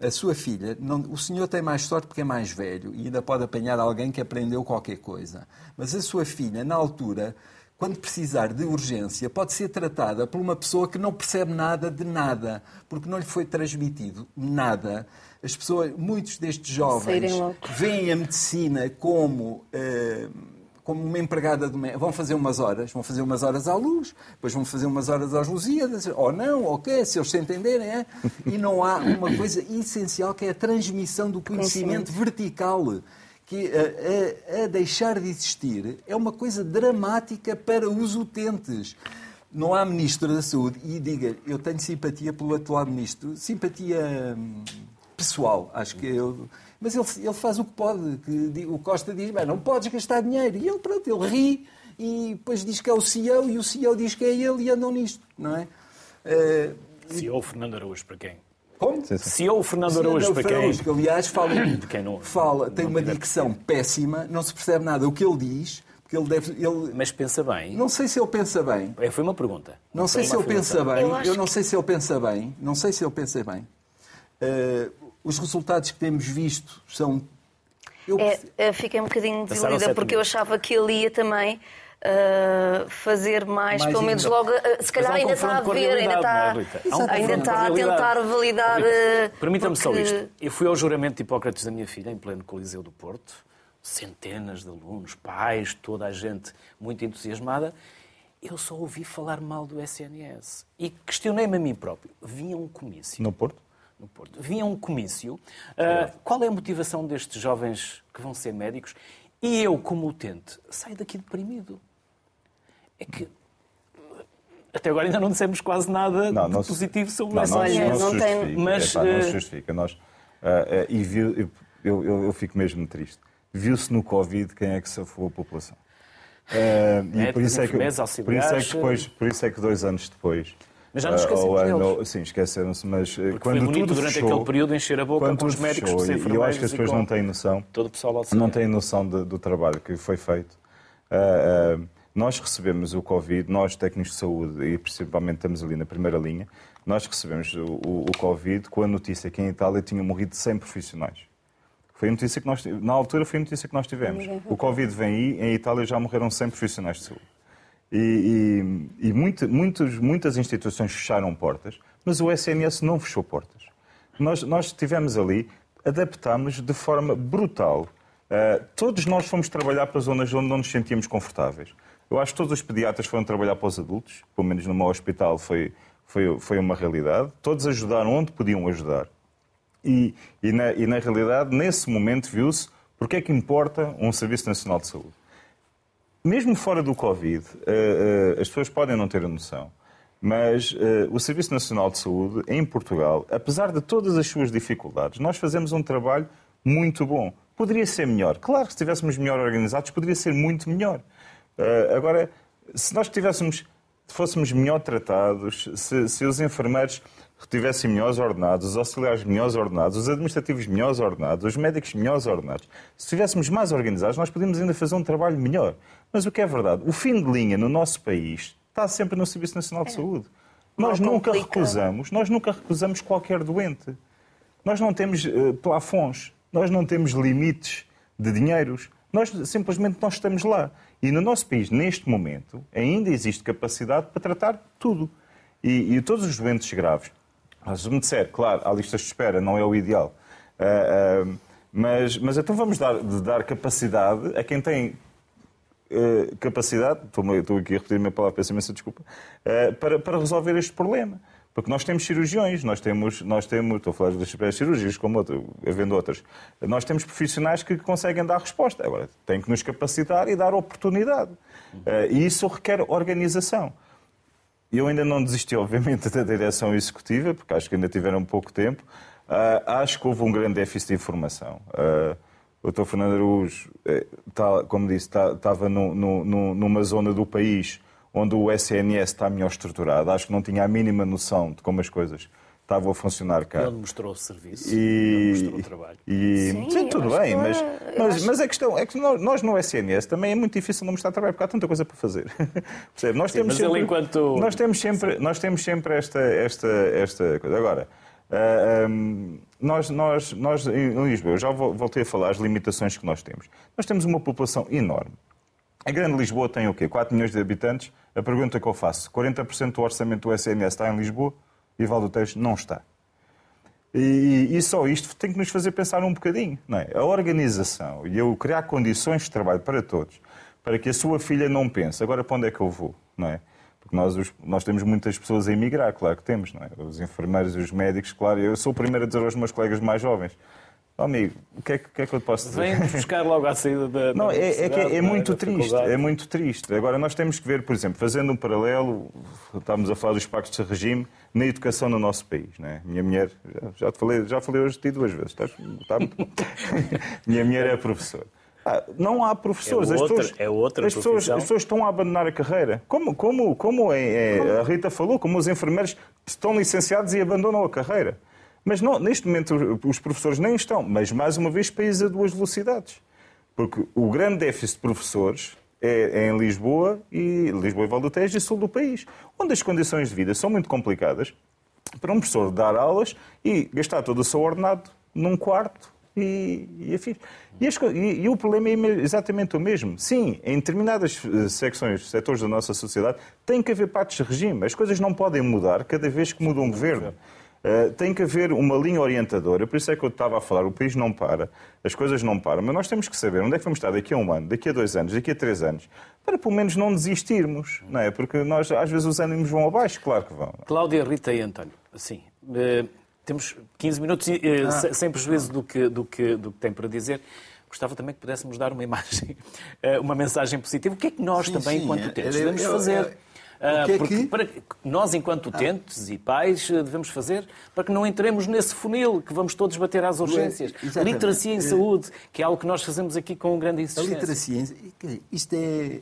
a sua filha, não- o senhor tem mais sorte porque é mais velho e ainda pode apanhar alguém que aprendeu qualquer coisa. Mas a sua filha, na altura, quando precisar de urgência, pode ser tratada por uma pessoa que não percebe nada de nada, porque não lhe foi transmitido nada. As pessoas, muitos destes jovens veem a medicina como, eh, como uma empregada doméstica. Vão fazer umas horas, vão fazer umas horas à luz, depois vão fazer umas horas aos Lusíadas, ou não, ou quê, se eles se entenderem. É? E não há uma coisa essencial que é a transmissão do conhecimento vertical. Que a, a- a deixar de existir é uma coisa dramática para os utentes. Não há ministro da Saúde, e diga, eu tenho simpatia pelo atual ministro, simpatia hum, pessoal, acho que eu. Mas ele, ele faz o que pode. Que o Costa diz: "Bem, não podes gastar dinheiro. E ele, pronto, ele ri e depois diz que é o CEO e o CEO diz que é ele e andam nisto, não é? Eh, CEO Fernando Araújo, para quem? Como? CEO Fernando Sim, Araújo, para quem? Que aliás fala, quem não- fala tem não uma dicção péssima, não se percebe nada o que ele diz, porque ele deve. Ele, Mas pensa bem. não sei se ele pensa bem. É, Foi uma pergunta. Não sei se ele pensa bem, Eu eu, não sei se ele pensa bem, não sei se ele pensa bem. Uh, os resultados que temos visto são. Eu... É, fiquei um bocadinho desiludida porque eu achava que ele ia também uh, fazer mais, mais pelo menos logo. Uh, se calhar ainda está a ver, ainda está, um ainda está a tentar validar. Uh, Permita-me porque... só isto. Eu fui ao juramento de Hipócrates da minha filha, em pleno Coliseu do Porto, centenas de alunos, pais, toda a gente muito entusiasmada. Eu só ouvi falar mal do SNS. E questionei-me a mim próprio. Vinha um comício. No Porto? No Porto. Vinha um comício. Uh, qual é a motivação destes jovens que vão ser médicos? E eu, como utente, saio daqui deprimido é que até agora ainda não dissemos quase nada não, não positivo sobre não, essa não, não, não tem... Mas, é, pá, não se justifica. Nós, uh, uh, e viu, eu, eu, eu, fico mesmo triste. Viu-se no Covid quem é que safou a população. Uh, e por isso, é que, por, isso é que depois, por isso é que dois anos depois mas já nos esquecemos deles. Sim, esqueceram-se, mas Porque quando foi tudo durante fechou, aquele período encher a boca com os médicos, fechou, e eu acho que as pessoas não têm noção, todo o pessoal não têm noção de, do trabalho que foi feito. Uh, uh, nós recebemos o Covid, nós técnicos de saúde, e principalmente estamos ali na primeira linha, nós recebemos o, o, o Covid com a notícia que em Itália tinham morrido 100 profissionais. Foi a notícia que nós, na altura foi a notícia que nós tivemos. O Covid vem aí, em Itália já morreram 100 profissionais de saúde. E, e, e muito, muitos, muitas instituições fecharam portas, mas o SNS não fechou portas. Nós, nós estivemos ali, adaptámos de forma brutal. Uh, todos nós fomos trabalhar para zonas onde não nos sentíamos confortáveis. Eu acho que todos os pediatras foram trabalhar para os adultos, pelo menos no meu hospital foi, foi, foi uma realidade. Todos ajudaram onde podiam ajudar. E, e, na, e na realidade, nesse momento, viu-se porque é que importa um Serviço Nacional de Saúde. Mesmo fora do Covid, uh, uh, as pessoas podem não ter a noção, mas uh, o Serviço Nacional de Saúde, em Portugal, apesar de todas as suas dificuldades, nós fazemos um trabalho muito bom. Poderia ser melhor. Claro que se estivéssemos melhor organizados, poderia ser muito melhor. Uh, agora, se nós tivéssemos, fôssemos melhor tratados, se, se os enfermeiros tivessem melhores ordenados, os auxiliares melhores ordenados, os administrativos melhores ordenados, os médicos melhores ordenados, se estivéssemos mais organizados, nós podíamos ainda fazer um trabalho melhor. Mas o que é verdade, o fim de linha no nosso país está sempre no Serviço Nacional de é. Saúde. Nós nunca recusamos, nós nunca recusamos qualquer doente. Nós não temos uh, plafons, nós não temos limites de dinheiros. Nós simplesmente nós estamos lá. E no nosso país, neste momento, ainda existe capacidade para tratar tudo. E, e todos os doentes graves. Mas me disser, claro, há listas de espera, não é o ideal. Uh, uh, mas, mas então vamos dar, dar capacidade a quem tem uh, capacidade, estou, estou, aqui a repetir a minha palavra, peço imensa desculpa, para, para resolver este problema. Porque nós temos cirurgiões, nós temos, nós temos estou a falar das cirurgias, como outro, havendo outras, nós temos profissionais que conseguem dar resposta. Agora, tem que nos capacitar e dar oportunidade. Uh, e isso requer organização. Eu ainda não desisti, obviamente, [laughs] da direção executiva, porque acho que ainda tiveram pouco tempo. Uh, acho que houve um grande déficit de informação. Uh, o Dr. Fernando Araújo, tá, como disse, estava tá, numa zona do país onde o SNS está melhor estruturado. Acho que não tinha a mínima noção de como as coisas estavam a funcionar cá. Ele mostrou o serviço, e... ele mostrou o trabalho. E... Sim, Sim tudo bem, mas, mas, acho... mas, a questão é que nós no SNS também é muito difícil não mostrar trabalho, porque há tanta coisa para fazer. [laughs] Nós Sim, temos sempre, enquanto... nós temos sempre, nós temos sempre esta, esta, esta coisa. Agora, uh, ah, um, nós, nós, nós em Lisboa, eu já voltei a falar as limitações que nós temos. Nós temos uma população enorme. A Grande Lisboa tem o quê? 4 milhões de habitantes. A pergunta que eu faço, 40% do orçamento do SNS está em Lisboa e Val do Tejo não está. E, e, só isto tem que nos fazer pensar um bocadinho. Não é? A organização e eu criar condições de trabalho para todos, para que a sua filha não pense, agora para onde é que eu vou? Não é? Porque nós, os, nós temos muitas pessoas a emigrar, claro que temos, não é? Os enfermeiros os médicos, claro. Eu sou o primeiro a dizer aos meus colegas mais jovens, Oh, amigo, o que, é, que, é que eu te posso dizer? Vem buscar logo à saída da. Não, é, é, que é, é muito triste. É muito triste. Agora, nós temos que ver, por exemplo, fazendo um paralelo, estamos a falar dos pactos de regime na educação no nosso país. Né? Minha mulher, já, te falei, já falei hoje de ti duas vezes. Estás, está muito... [laughs] Minha mulher é professora. Ah, não há professores. É outra, as pessoas, é outra as pessoas, as pessoas estão a abandonar a carreira. Como, como, como é, é, a Rita falou, como os enfermeiros estão licenciados e abandonam a carreira. Mas não, neste momento os professores nem estão, mas mais uma vez país a duas velocidades. Porque o grande déficit de professores é, é em Lisboa e Lisboa e Val do Tejo e sul do país, onde as condições de vida são muito complicadas para um professor dar aulas e gastar todo o seu ordenado num quarto e, e afins. E, as, e, e, o problema é exatamente o mesmo. Sim, em determinadas eh, secções, setores da nossa sociedade, tem que haver pactos de regime. As coisas não podem mudar cada vez que muda um governo. Uh, tem que haver uma linha orientadora, por isso é que eu estava a falar, o país não para, as coisas não param, mas nós temos que saber onde é que vamos estar daqui a um ano, daqui a dois anos, daqui a três anos, para pelo menos não desistirmos, não é? Porque nós, às vezes os ânimos vão abaixo, claro que vão. Cláudia, Rita e António, assim, uh, temos 15 minutos, uh, ah. sem prejuízo do que, do, que, do que tem para dizer. Gostava também que pudéssemos dar uma [laughs] imagem, uma mensagem positiva. O que é que nós sim, também, sim, enquanto utentes, devemos fazer? Ah, que é porque, que... Nós, enquanto utentes ah. e pais, eh, devemos fazer para que não entremos nesse funil que vamos todos bater às urgências. É, literacia em saúde, que é algo que nós fazemos aqui com grande insistência. A literacia, isto é.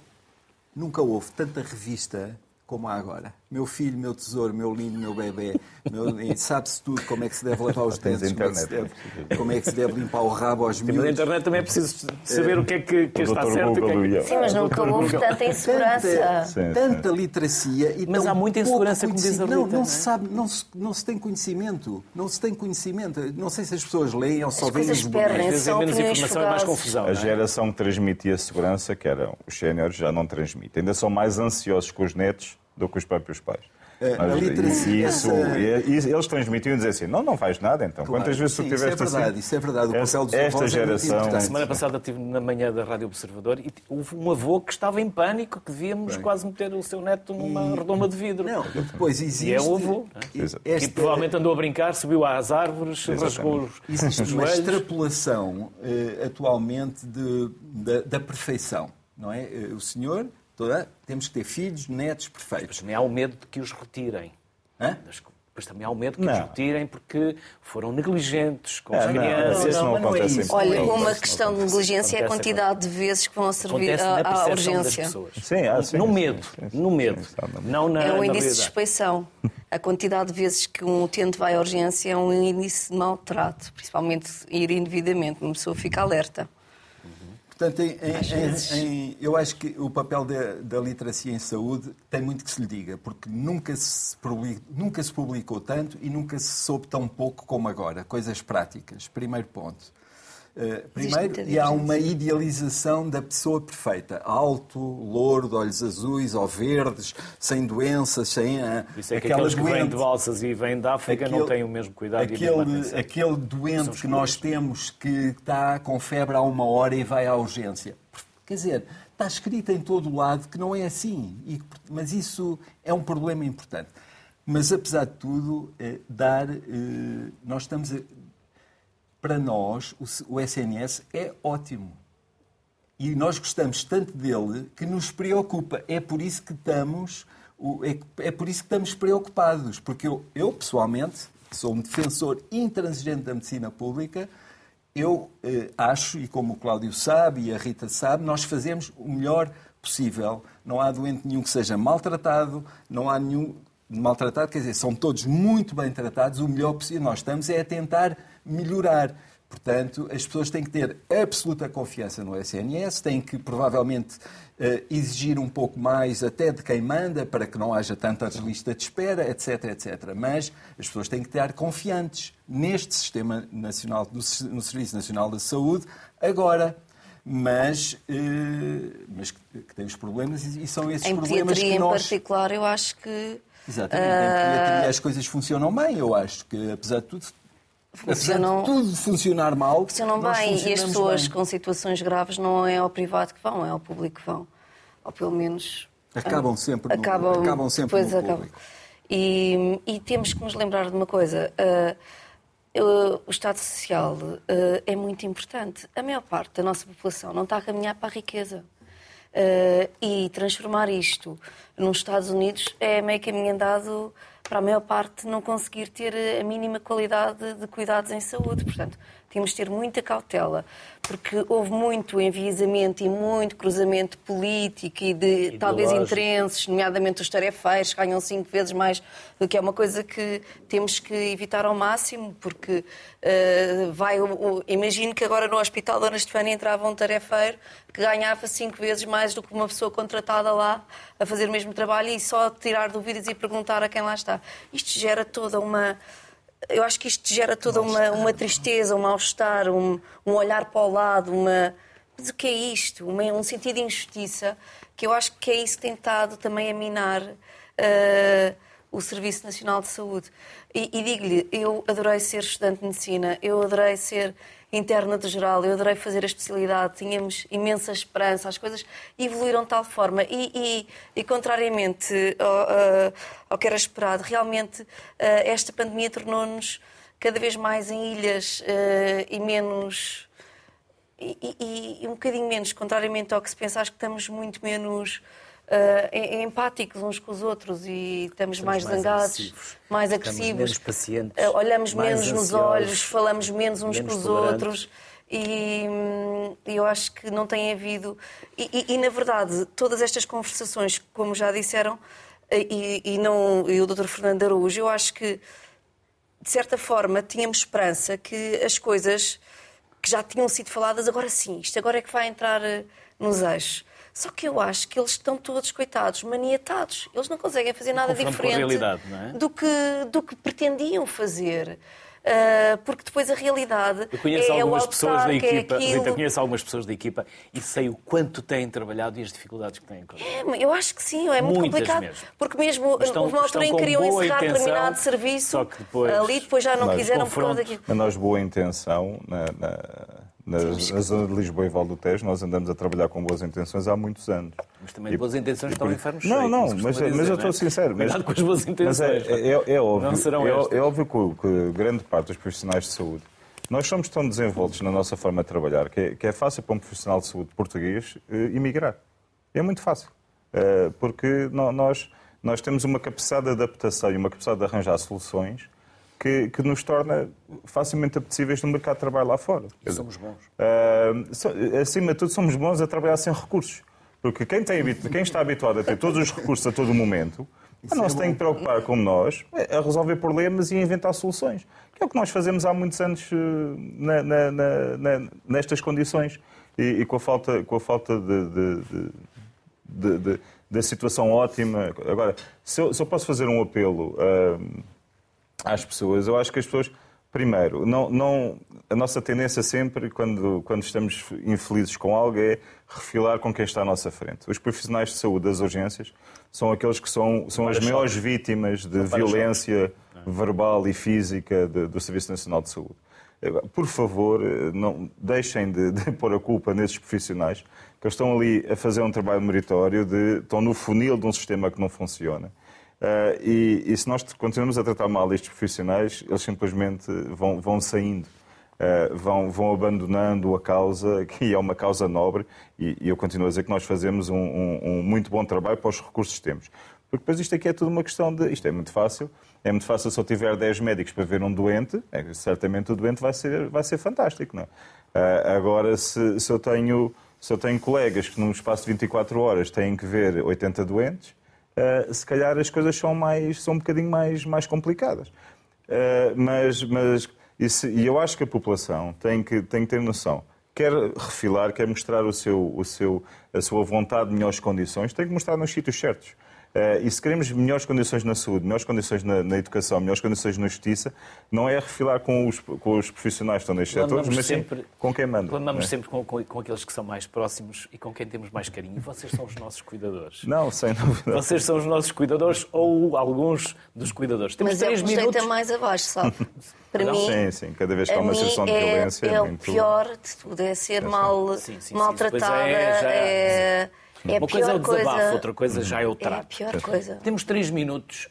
Nunca houve tanta revista como há agora. Meu filho, meu tesouro, meu lindo, meu bebê, meu... sabe-se tudo como é que se deve lavar os dentes, como é, que se deve, como é que se deve limpar o rabo aos miúdos. Mas na internet também é preciso saber o que é que, que está certo. Que é que... Sim, mas nunca houve tanta insegurança. Tanta, tanta literacia. E mas há muita insegurança, como diz a Não, não se sabe, não se, não se tem conhecimento. Não se tem conhecimento. Não sei se as pessoas leem ou só veem os bonecos. Às vezes é menos informação e mais confusão. A é? geração que transmitia segurança, que eram os séniores, já não transmite. Ainda são mais ansiosos com os netos do que os próprios pais. É, a literacia. Isso, essa... eles transmitiam e diziam assim: não, não faz nada, então. Claro, Quantas vezes sim, tu tiveste isso é verdade, assim? Isso é verdade, o papel dos Esta avós geração. É semana passada estive na manhã da Rádio Observador e houve um avô que estava em pânico que devíamos Bem. quase meter o seu neto numa e... redoma de vidro. Não, depois existe. E é o avô. É? Esta... provavelmente andou a brincar, subiu às árvores, rasgou os. Existe uma extrapolação uh, atualmente de, da, da perfeição. Não é? Uh, o senhor Toda, temos que ter filhos, netos perfeitos. Mas também há o medo de que os retirem. Hã? Mas também há o medo que não. os retirem porque foram negligentes com as crianças. Não, não, não, não é isso. Olha, uma questão de negligência é a quantidade de vezes que vão servir à urgência. Sim, ah, sim, no medo. Sim, sim, no medo. Não na, é um índice de suspeição. A quantidade de vezes que um utente vai à urgência é um índice de maltrato, principalmente ir indevidamente. Uma pessoa fica alerta. Portanto, em, em, em, eu acho que o papel da, da, literacia em saúde tem muito que se lhe diga, porque nunca se, publicou, nunca se publicou tanto e nunca se soube tão pouco como agora. Coisas práticas. Primeiro ponto. Uh, primeiro, e há uma idealização da pessoa perfeita. Alto, louro, de olhos azuis ou verdes, sem doenças, sem... Uh, Isso é que aqueles doente, que vêm de balsas e vêm da África aquele, não têm o mesmo cuidado aquele, e Aquele doente que nós temos que está com febre há uma hora e vai à urgência. Quer dizer, está escrito em todo o lado que não é assim. E, mas isso é um problema importante. Mas, apesar de tudo, eh, dar, eh, nós estamos a, para nós, o SNS é ótimo. E nós gostamos tanto dele que nos preocupa. É por isso que estamos, é, é por isso que estamos preocupados. Porque eu, eu, pessoalmente, sou um defensor intransigente da medicina pública, eu eh, acho, e como o Cláudio sabe e a Rita sabe, nós fazemos o melhor possível. Não há doente nenhum que seja maltratado, não há nenhum maltratado, quer dizer, são todos muito bem tratados, o melhor possível. Nós estamos é a tentar melhorar. Portanto, as pessoas têm que ter absoluta confiança no SNS, têm que provavelmente eh, exigir um pouco mais até de quem manda para que não haja tanta lista de espera, etc, etc. Mas as pessoas têm que estar confiantes neste sistema nacional, no Serviço Nacional da Saúde, agora. Mas, eh, mas que, que tem os problemas e são esses em problemas que nós... em particular, eu acho que... Exatamente, em pediatria as coisas funcionam bem, eu acho que, apesar de tudo, funcionam, tudo funcionar mal. Funcionam bem e as pessoas bem. com situações graves não é ao privado que vão, é ao público que vão. Ou pelo menos. Acabam ah, sempre no, acabam, acabam sempre no acabam. público. E, e, temos que nos lembrar de uma coisa. Uh, uh, o Estado Social uh, é muito importante. A maior parte da nossa população não está a caminhar para a riqueza. e transformar isto nos Estados Unidos é meio caminho andado para a maior parte não conseguir ter a mínima qualidade de cuidados em saúde. Portanto, temos de ter muita cautela, porque houve muito enviesamento e muito cruzamento político e de talvez interesses, nomeadamente os tarefeiros, ganham cinco vezes mais do que é uma coisa que temos que evitar ao máximo, porque uh, vai. Uh, imagino que agora no Hospital Dona Estefânia entrava um tarefeiro que ganhava cinco vezes mais do que uma pessoa contratada lá a fazer o mesmo trabalho e só tirar dúvidas e perguntar a quem lá está. Isto gera toda uma eu acho que isto gera toda uma, uma tristeza, um mal-estar, um, um, olhar para o lado, uma. Mas o que é isto? Uma, um sentido de injustiça que eu acho que é isso que tem estado também a minar uh, o Serviço Nacional de Saúde. E, e digo-lhe, eu adorei ser estudante de medicina, eu adorei ser interna do geral, eu adorei fazer a especialidade, tínhamos imensa esperança, as coisas evoluíram de tal forma e, e, e contrariamente ao, ao, que era esperado, realmente esta pandemia tornou-nos cada vez mais em ilhas e menos. E, e, um bocadinho menos, contrariamente ao que se pensa, acho que estamos muito menos uh, empáticos uns com os outros e estamos, mais, mais zangados, agressivos. mais agressivos, menos pacientes, uh, olhamos menos ansiosos, nos olhos, falamos menos uns menos com os outros. E, e, eu acho que não tem havido. E, e, e, na verdade, todas estas conversações, como já disseram, e, e, não, e o Dr. Fernando Araújo, eu acho que, de certa forma, tínhamos esperança que as coisas que já tinham sido faladas, agora sim, isto agora é que vai entrar eh, nos eixos. Só que eu acho que eles estão todos, coitados, maniatados. Eles não conseguem fazer nada diferente é? do, que, do que pretendiam fazer. Uh, porque depois a realidade eu conheço é, algumas é pessoas da equipa, é aquilo... Rita, conheço algumas pessoas da equipa e sei o quanto têm trabalhado e as dificuldades que têm É, eu acho que sim, é muito Muitas complicado. Mesmo. Porque mesmo estão, houve uma altura em que queriam encerrar intenção, determinado serviço depois... ali, depois já não quiseram por causa daquilo. Mas nós, boa intenção, na, na na, na zona de Lisboa e Val do Tejo, nós andamos a trabalhar com boas intenções há muitos anos. Mas também e, boas intenções estão em inferno Não, não, mas, dizer, mas eu estou é? sincero. Mas, com as boas intenções. Mas é, é, é óbvio, é, é, óbvio que, que, grande parte dos profissionais de saúde, nós somos tão desenvoltos na nossa forma de trabalhar que é, que é fácil para um profissional de saúde português uh, emigrar. É muito fácil. Uh, porque nós, nós temos uma capacidade de adaptação e uma capacidade de arranjar soluções que, que, nos torna facilmente apetecíveis no mercado de trabalho lá fora. E somos bons. Uh, acima de tudo, somos bons a trabalhar sem recursos. Porque quem, tem, quem está habituado a ter todos os recursos a todo momento, não é se tem que preocupar como nós a resolver problemas e a inventar soluções. Que é o que nós fazemos há muitos anos eh, na, na, na, nestas condições. E, e, com a falta, com a falta de, de, de, de da situação ótima. Agora, se eu, se eu, posso fazer um apelo. Uh, às pessoas. Eu acho que as pessoas, primeiro, não, não, a nossa tendência sempre, quando, quando estamos infelizes com algo, é refilar com quem está à nossa frente. Os profissionais de saúde das urgências são aqueles que são, são as maiores vítimas de violência verbal e física de, do Serviço Nacional de Saúde. Por favor, não deixem de, de pôr a culpa nesses profissionais que estão ali a fazer um trabalho meritório, de, estão no funil de um sistema que não funciona. Uh, e, e, se nós continuamos a tratar mal estes profissionais, eles simplesmente vão, vão saindo, uh, vão, vão abandonando a causa, [laughs] que é uma causa nobre, e, e eu continuo a dizer que nós fazemos um, um, um, muito bom trabalho para os recursos que temos. Porque depois isto aqui é tudo uma questão de. Isto é muito fácil. É muito fácil se eu tiver 10 médicos para ver um doente, é, certamente o doente vai ser, vai ser fantástico. Não é? Uh, agora, se, se, eu tenho, se eu tenho colegas que num espaço de 24 horas têm que ver 80 doentes, uh, se calhar as coisas são, mais, são um bocadinho mais, mais complicadas. Uh, mas mas isso, e eu acho que a população tem que, tem que ter noção. Quer refilar, quer mostrar o seu, o seu, a sua vontade de melhores condições, tem que mostrar nos sítios certos. Uh, e se queremos melhores condições na saúde, melhores condições na, na, educação, melhores condições na justiça, não é refilar com os, com os profissionais que estão nestes setores, mas sempre, com quem manda. Clamamos é? sempre com, com, com, aqueles que são mais próximos e com quem temos mais carinho. E vocês são os nossos cuidadores. Não, sem dúvida. Vocês são os nossos cuidadores ou alguns dos cuidadores. Temos mas três é minutos. mais abaixo, sabe? Para não, mim, sim, sim. Cada vez que há uma situação de é, violência... É, muito... o pior de tudo, é ser mal, sim, sim, maltratada, é... Já... é é Uma coisa é o desabafo, coisa... outra coisa já é o trato. É a pior coisa. Temos três minutos.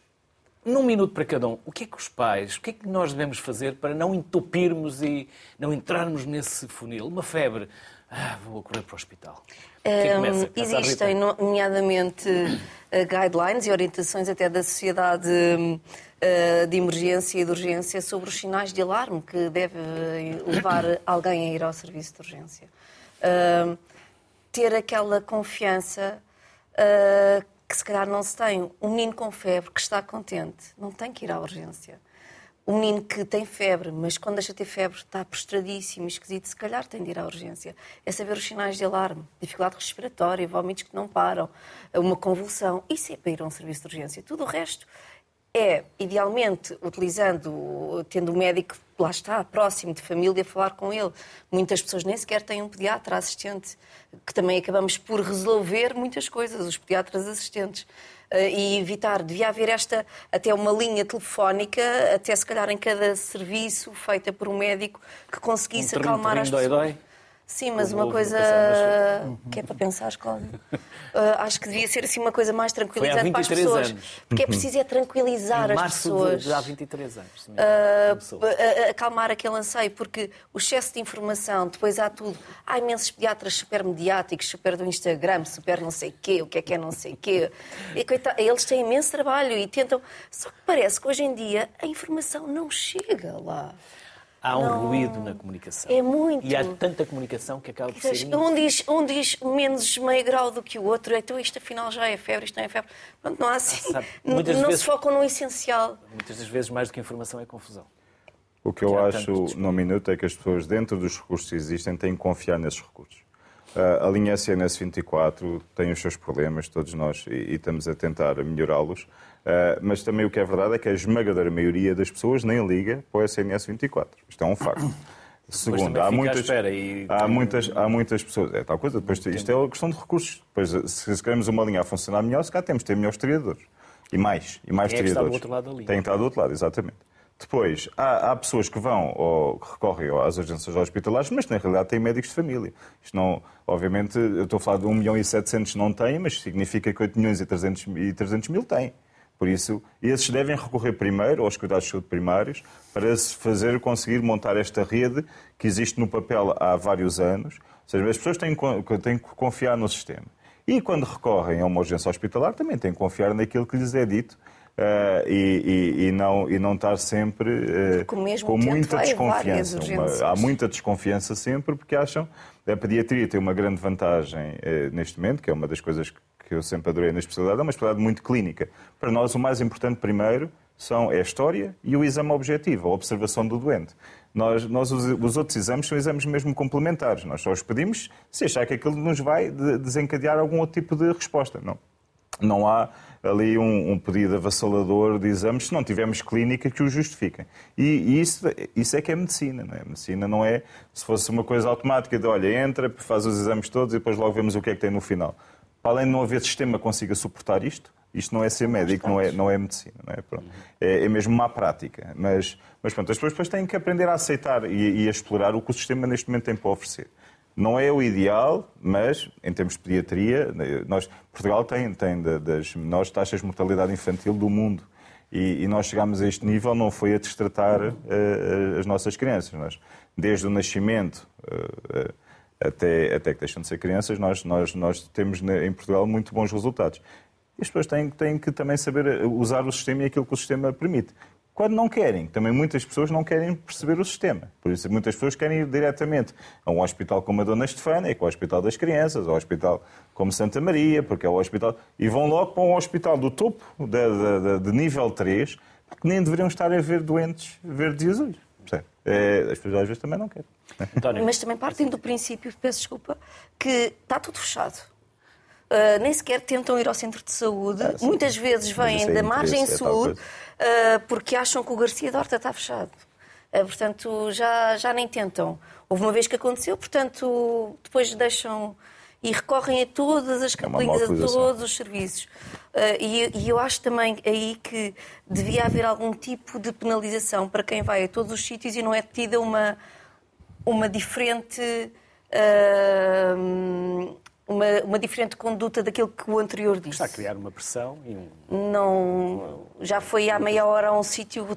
Num minuto para cada um, o que é que os pais, o que é que nós devemos fazer para não entupirmos e não entrarmos nesse funil? Uma febre, ah, vou correr para o hospital. Um, existem, nomeadamente, uh, guidelines e orientações até da Sociedade uh, de Emergência e de Urgência sobre os sinais de alarme que deve levar alguém a ir ao serviço de urgência. Uh, ter aquela confiança uh, que se calhar não se tem. Um menino com febre que está contente não tem que ir à urgência. Um menino que tem febre, mas quando deixa de ter febre está prostradíssimo, esquisito, se calhar tem de ir à urgência. É saber os sinais de alarme, dificuldade respiratória, vômitos que não param, uma convulsão. Isso é para ir a um serviço de urgência. Tudo o resto é, idealmente, utilizando, tendo o médico, lá está, próximo de família, falar com ele. Muitas pessoas nem sequer têm um pediatra assistente, que também acabamos por resolver muitas coisas, os pediatras assistentes. Eh, e evitar, devia haver esta, até uma linha telefónica, até se calhar em cada serviço, feita por um médico, que conseguisse um acalmar as pessoas. Dói, dói. Sim, mas uma coisa que é para pensar, Cláudio. [laughs] Uh, acho que devia ser assim uma coisa mais tranquilizante para as pessoas. Anos. Porque é preciso é tranquilizar as pessoas. De, de há 23 anos. Uh, acalmar aquele anseio, porque o excesso de informação, depois há tudo. Há imensos pediatras super mediáticos, super do Instagram, super não sei quê, o que é que é não sei quê. E, coitado, eles têm imenso trabalho e tentam. Só que parece que hoje em dia a informação não chega lá. Há um não. ruído na comunicação. É muito. E há tanta comunicação que acaba por ser. Um diz, um diz menos meio grau do que o outro, então isto afinal já é febre, isto não é febre. Pronto, não há assim. Ah, não vezes, se focam no essencial. Muitas das vezes, mais do que informação, é confusão. O que eu acho no minuto é que as pessoas, dentro dos recursos que existem, têm que confiar nesses recursos. Uh, a linha SNS 24 tem os seus problemas, todos nós, e, e estamos a tentar melhorá-los. Uh, mas também o que é verdade é que a esmagadora maioria das pessoas nem liga para o SNS 24. Isto é um facto. Segundo, há muitas, e... há, muitas, há muitas pessoas. É tal coisa. Depois, isto é uma questão de recursos. Depois, se queremos uma linha a funcionar melhor, se cá temos de ter melhores triadores. E mais. E mais Quem triadores. É que está do outro lado da linha. Tem que estar do outro lado, exatamente. Depois, há, há, pessoas que vão ou que recorrem às urgências hospitalares, mas na realidade têm médicos de família. Isto não, obviamente, eu estou a falar de 1 milhão e 700 não têm, mas significa que 8 milhões e 300, e 300 mil têm. Por isso, esses devem recorrer primeiro aos cuidados de saúde primários para se fazer conseguir montar esta rede que existe no papel há vários anos. Ou seja, as pessoas têm, têm que confiar no sistema. E quando recorrem a uma urgência hospitalar, também têm que confiar naquilo que lhes é dito Uh, e, e, e, não, e não estar sempre uh, com muita desconfiança. Uma, há muita desconfiança sempre porque acham que a pediatria tem uma grande vantagem uh, neste momento, que é uma das coisas que eu sempre adorei na especialidade, é uma especialidade muito clínica. Para nós, o mais importante primeiro são é a história e o exame objetivo, a observação do doente. Nós, nós os, os, outros exames são exames mesmo complementares. Nós só os pedimos se achar que aquilo nos vai desencadear algum outro tipo de resposta. Não, não há ali um, um, pedido avassalador de exames se não tivermos clínica que o justifiquem. E, e, isso, isso é que é medicina, não é? Medicina não é se fosse uma coisa automática de, olha, entra, faz os exames todos e depois logo vemos o que é que tem no final. Para além de não haver sistema que consiga suportar isto, isto não é ser médico, não é, não é medicina, não é? Pronto. É, é mesmo má prática. Mas, mas pronto, as pessoas depois têm que aprender a aceitar e, e a explorar o que o sistema neste momento tem para oferecer. Não é o ideal, mas em termos de pediatria, nós, Portugal tem, tem das menores taxas de mortalidade infantil do mundo. E, e nós chegámos a este nível não foi a destratar uh, as nossas crianças. Nós, desde o nascimento uh, até, até que deixam de ser crianças, nós, nós, nós temos em Portugal muito bons resultados. E as pessoas têm, têm que também saber usar o sistema e aquilo que o sistema permite quando não querem. Também muitas pessoas não querem perceber o sistema. Por isso, muitas pessoas querem ir diretamente a um hospital como a Dona Estefânia, que é o Hospital das Crianças, ao hospital como Santa Maria, porque é o hospital. E vão logo para um hospital do topo, de, de, de nível 3, porque nem deveriam estar a ver doentes verdes e azuis. É, as pessoas às vezes também não querem. Mas também partem do princípio, peço desculpa, que está tudo fechado. Uh, nem sequer tentam ir ao centro de saúde. Ah, Muitas vezes vêm é da margem é sul uh, porque acham que o Garcia da Horta está fechado. Uh, portanto, já, já nem tentam. Houve uma vez que aconteceu, portanto, depois deixam e recorrem a todas as campanhas, é a todos os serviços. E, e, eu acho também aí que devia haver algum tipo de penalização para quem vai a todos os sítios e não é tida uma, uma diferente. Uh, uma, uma diferente conduta daquilo que o anterior disse. Está a criar uma pressão e um... Não, já foi há meia hora a um sítio,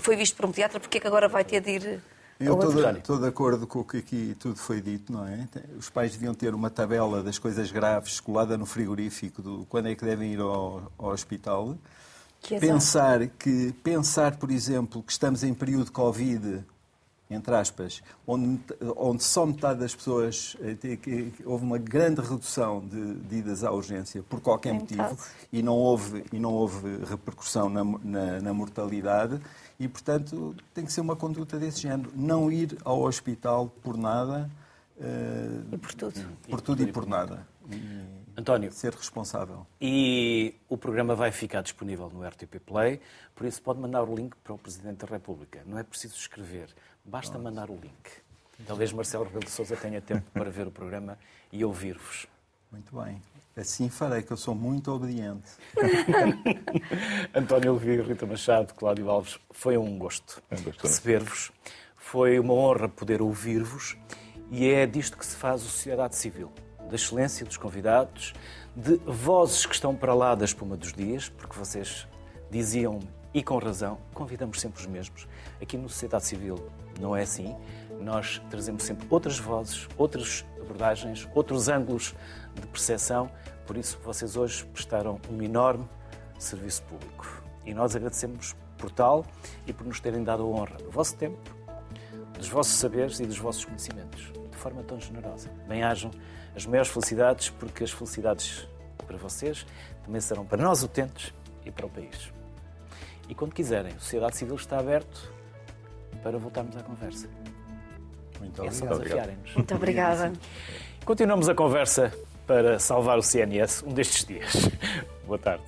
foi visto por um pediatra, porque é que agora vai ter de ir Eu estou de, acordo com o que aqui tudo foi dito, não é? Os pais deviam ter uma tabela das coisas graves colada no frigorífico do quando é que devem ir ao, ao hospital. Que. Pensar que pensar, por exemplo, que estamos em período de Covid, entre aspas, onde, onde só metade das pessoas eh, houve uma grande redução de, de idas à urgência por qualquer motivo e não houve e não houve repercussão na, na- na mortalidade e portanto tem que ser uma conduta desse género não ir ao hospital por nada eh, E por tudo. por tudo e por nada e António, ser responsável E o programa vai ficar disponível no RTP Play, por isso pode mandar o link para o Presidente da República. Não é preciso escrever, basta mandar o link. Talvez Marcelo Rebelo de Sousa tenha tempo para ver o programa e ouvir-vos. muito bem assim farei que eu sou muito obediente [laughs] António Elvira, Rita Machado, Cláudio Alves, foi um gosto É um gosto. receber-vos. Foi uma honra poder ouvir-vos e é disto que se faz a sociedade civil. Da excelência dos convidados, de vozes que estão para lá da espuma dos dias, porque vocês diziam-me, e com razão, convidamos sempre os mesmos. Aqui no Sociedade Civil não é assim. Nós trazemos sempre outras vozes, outras abordagens, outros ângulos de percepção. Por isso, vocês hoje prestaram um enorme serviço público. E nós agradecemos por tal e por nos terem dado a honra do vosso tempo, dos vossos saberes e dos vossos conhecimentos, de forma tão generosa. Bem-ajam as maiores felicidades, porque as felicidades para vocês também serão para nós utentes e para o país. E quando quiserem, a Sociedade Civil está aberto para voltarmos à conversa. muito É só obrigado desafiarem-nos. Muito obrigada. Continuamos a conversa para salvar o CNS um destes dias. [laughs] Boa tarde.